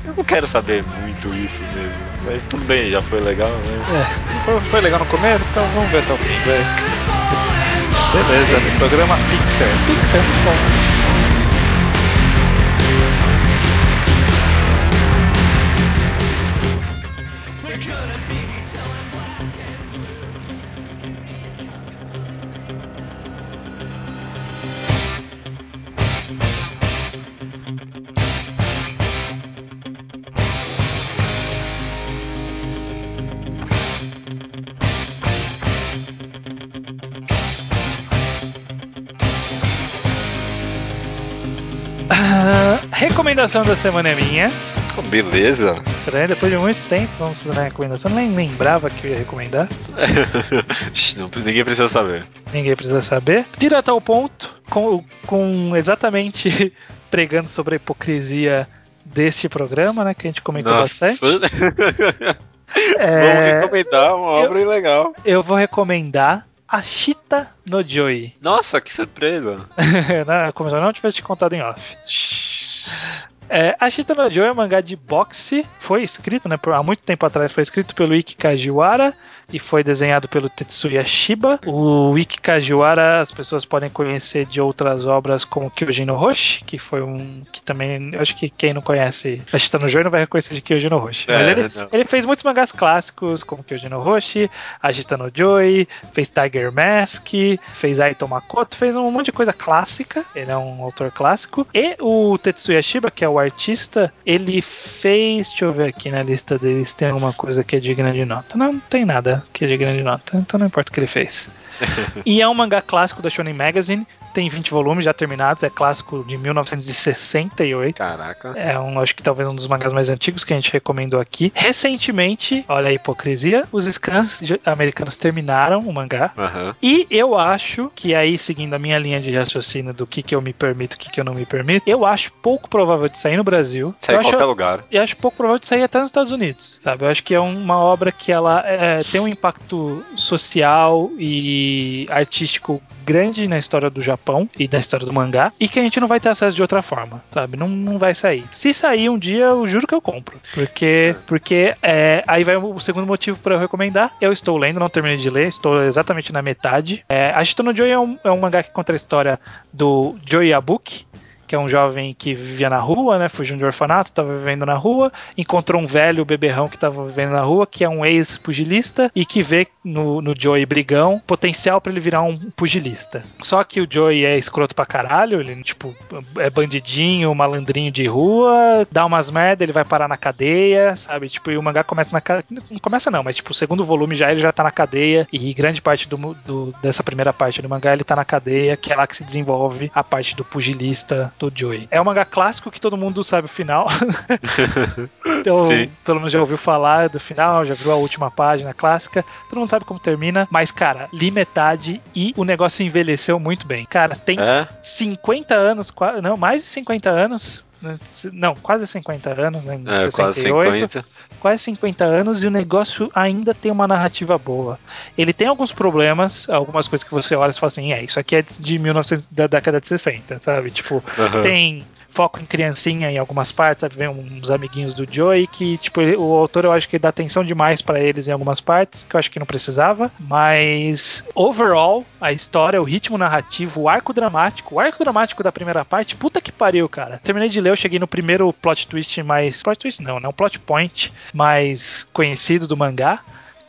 eu não quero saber muito isso mesmo. Mas tudo bem, já foi legal, né? É, foi, legal no começo, então vamos ver até o fim. Beleza, no programa Pixar. Pixar, bom. Recomendação da semana é minha. Beleza. Estranho, depois de muito tempo, vamos fazer a recomendação. Nem lembrava que eu ia recomendar. Não, ninguém precisa saber. Ninguém precisa saber. Direto ao ponto, com, com exatamente pregando sobre a hipocrisia deste programa, né? Que a gente comentou Nossa. bastante. é, Vamos recomendar uma obra eu, legal. Eu vou recomendar Ashita no Joy. Nossa, que surpresa! não, como se eu não tivesse te contado em off. É, Ashita no Joy é um mangá de boxe, foi escrito, né, por, há muito tempo atrás, foi escrito pelo Ikki Kajiwara e foi desenhado pelo Tetsuya Shiba. O Ikki Kajiwara as pessoas podem conhecer de outras obras como Kyojin no Hoshi, que foi um que também, eu acho que quem não conhece Ashita no não vai reconhecer de Kyojin no Hoshi. É, Mas ele, ele, fez muitos mangás clássicos como Kyojin no Hoshi, Ashita no Joy, fez Tiger Mask, fez Aito Makoto, fez um monte de coisa clássica. Ele é um autor clássico. E o Tetsuya Shiba, que é o artista, ele fez, deixa eu ver aqui na lista deles, tem alguma coisa que é digna de nota. Não, não tem nada que de grande nota. Então não importa o que ele fez. e é um mangá clássico da Shonen Magazine. Tem 20 volumes já terminados, é clássico de 1968. Caraca. É um, acho que talvez um dos mangás mais antigos que a gente recomendou aqui. Recentemente, olha a hipocrisia, os scans americanos terminaram o mangá. Uhum. E eu acho que aí, seguindo a minha linha de raciocínio do que, que eu me permito, o que, que eu não me permito, eu acho pouco provável de sair no Brasil. Sair em qualquer acho, lugar. Eu acho pouco provável de sair até nos Estados Unidos, sabe? Eu acho que é uma obra que ela é, tem um impacto social e artístico grande na história do Japão e da história do mangá e que a gente não vai ter acesso de outra forma, sabe? Não, não vai sair. Se sair um dia, eu juro que eu compro. Porque, porque é, aí vai o segundo motivo para eu recomendar. Eu estou lendo, não terminei de ler, estou exatamente na metade. É, a Shitono Joy é um, é um mangá que conta a história do Joy Abuki, que é um jovem que vivia na rua, né? Fugiu de um orfanato, estava vivendo na rua, encontrou um velho beberrão que estava vivendo na rua, que é um ex-pugilista e que vê no, no Joey brigão potencial para ele virar um pugilista. Só que o Joey é escroto pra caralho, ele tipo é bandidinho, malandrinho de rua, dá umas merda, ele vai parar na cadeia, sabe? Tipo, e o mangá começa na não começa não, mas tipo, o segundo volume já ele já tá na cadeia e grande parte do, do dessa primeira parte do mangá ele tá na cadeia, que é lá que se desenvolve a parte do pugilista do Joey. É um mangá clássico que todo mundo sabe o final. então, Sim. pelo menos já ouviu falar do final, já viu a última página clássica. Todo mundo sabe como termina, mas, cara, li metade e o negócio envelheceu muito bem. Cara, tem é? 50 anos, não, mais de 50 anos não, quase 50 anos, né? É, 68, quase 50. Quase 50 anos e o negócio ainda tem uma narrativa boa. Ele tem alguns problemas, algumas coisas que você olha e fala assim, é, isso aqui é de 1900, da década de 60, sabe? Tipo, uhum. tem foco em criancinha em algumas partes, sabe? Vem uns amiguinhos do Joey que, tipo, o autor eu acho que dá atenção demais para eles em algumas partes, que eu acho que não precisava, mas overall, a história, o ritmo narrativo, o arco dramático, o arco dramático da primeira parte, puta que pariu, cara. Terminei de ler, eu cheguei no primeiro plot twist mais. Plot twist não, né? Um plot point mais conhecido do mangá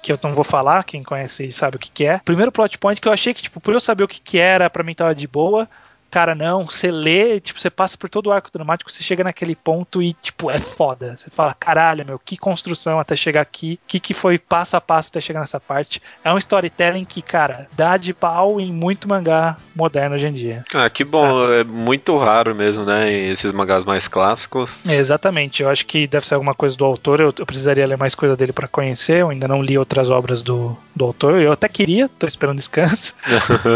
que eu não vou falar, quem conhece sabe o que, que é. Primeiro plot point que eu achei que, tipo, por eu saber o que, que era, pra mim tava de boa. Cara, não, você lê, tipo, você passa por todo o arco dramático, você chega naquele ponto e, tipo, é foda. Você fala, caralho, meu, que construção até chegar aqui, o que, que foi passo a passo até chegar nessa parte. É um storytelling que, cara, dá de pau em muito mangá moderno hoje em dia. Ah, que bom, sabe? é muito raro mesmo, né, esses mangás mais clássicos. exatamente, eu acho que deve ser alguma coisa do autor, eu, eu precisaria ler mais coisa dele para conhecer, eu ainda não li outras obras do, do autor, eu até queria, tô esperando descanso.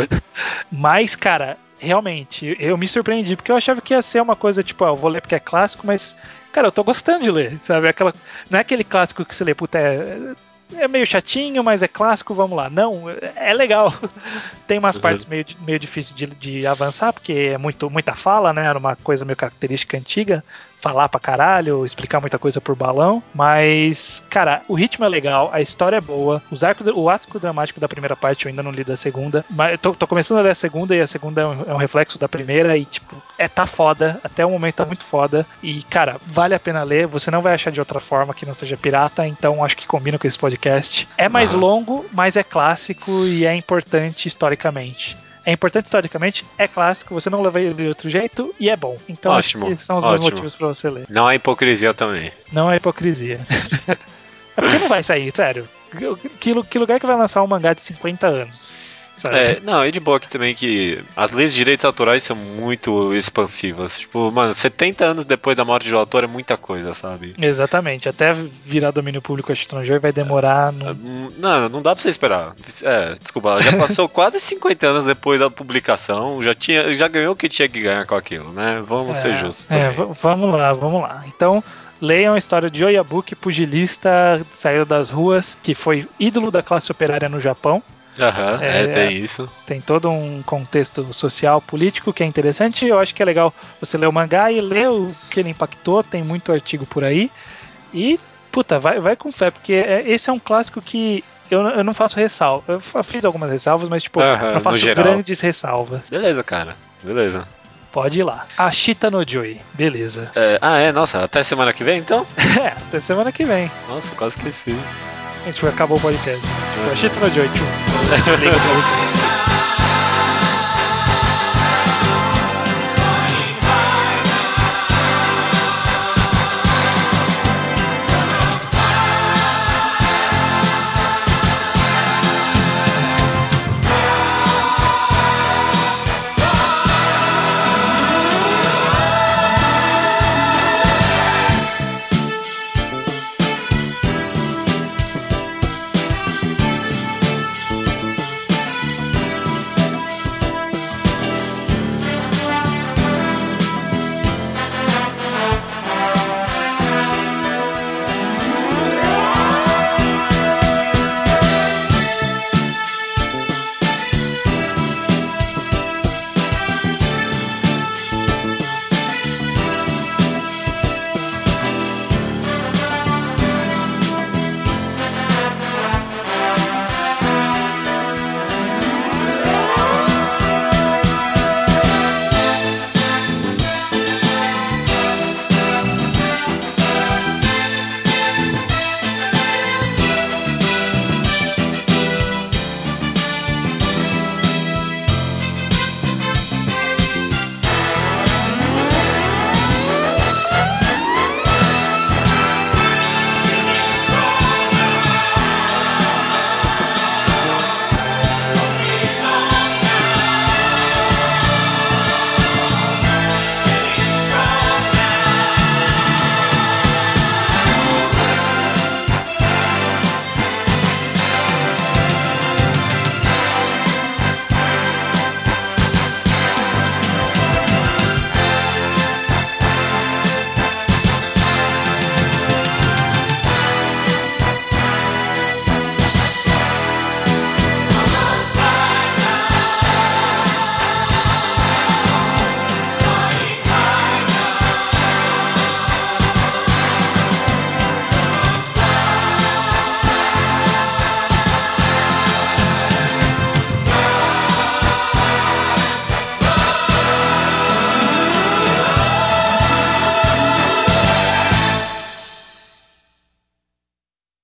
Mas, cara, realmente, eu me surpreendi, porque eu achava que ia ser uma coisa tipo, ah, eu vou ler porque é clássico, mas, cara, eu tô gostando de ler, sabe? Aquela, não é aquele clássico que você lê, puta, é, é meio chatinho, mas é clássico, vamos lá. Não, é legal. Tem umas uhum. partes meio, meio difíceis de, de avançar, porque é muito, muita fala, né? Era uma coisa meio característica antiga falar pra caralho, explicar muita coisa por balão, mas, cara, o ritmo é legal, a história é boa, os arcos, o arco dramático da primeira parte eu ainda não li da segunda, mas eu tô, tô começando a ler a segunda e a segunda é um, é um, reflexo da primeira e, tipo, é tá foda, até o momento tá muito foda e, cara, vale a pena ler, você não vai achar de outra forma que não seja pirata, então acho que combina com esse podcast. É mais longo, mas é clássico e é importante historicamente é importante historicamente, é clássico, você não leva ele de outro jeito e é bom. Então ótimo, acho que são os ótimo. meus motivos para você ler. Não é hipocrisia também. Não é hipocrisia. é porque não vai sair, sério. Que, que lugar que vai lançar um mangá de 50 anos? É, não, e de boa aqui também que as leis de direitos autorais são muito expansivas. Tipo, mano, 70 anos depois da morte do autor é muita coisa, sabe? Exatamente. Até virar domínio público estrangeiro vai demorar. No... É, não, não dá pra você esperar. É, desculpa, já passou quase 50 anos depois da publicação, já, tinha, já ganhou o que tinha que ganhar com aquilo, né? Vamos é, ser justos. É, vamos lá, vamos lá. Então. Leiam a história de Oyabuki, pugilista, saiu das ruas, que foi ídolo da classe operária no Japão. Aham, uhum, é, é, tem isso. Tem todo um contexto social, político que é interessante. Eu acho que é legal você ler o mangá e ler o que ele impactou. Tem muito artigo por aí. E, puta, vai, vai com fé, porque é, esse é um clássico que eu, eu não faço ressalva. Eu fiz algumas ressalvas, mas, tipo, uhum, não faço grandes ressalvas. Beleza, cara. Beleza. Pode ir lá. Ashita no Joy. Beleza. É, ah, é? Nossa, até semana que vem, então? é, até semana que vem. Nossa, quase esqueci. A gente acabou o podcast. Tipo, tchau. Liga pra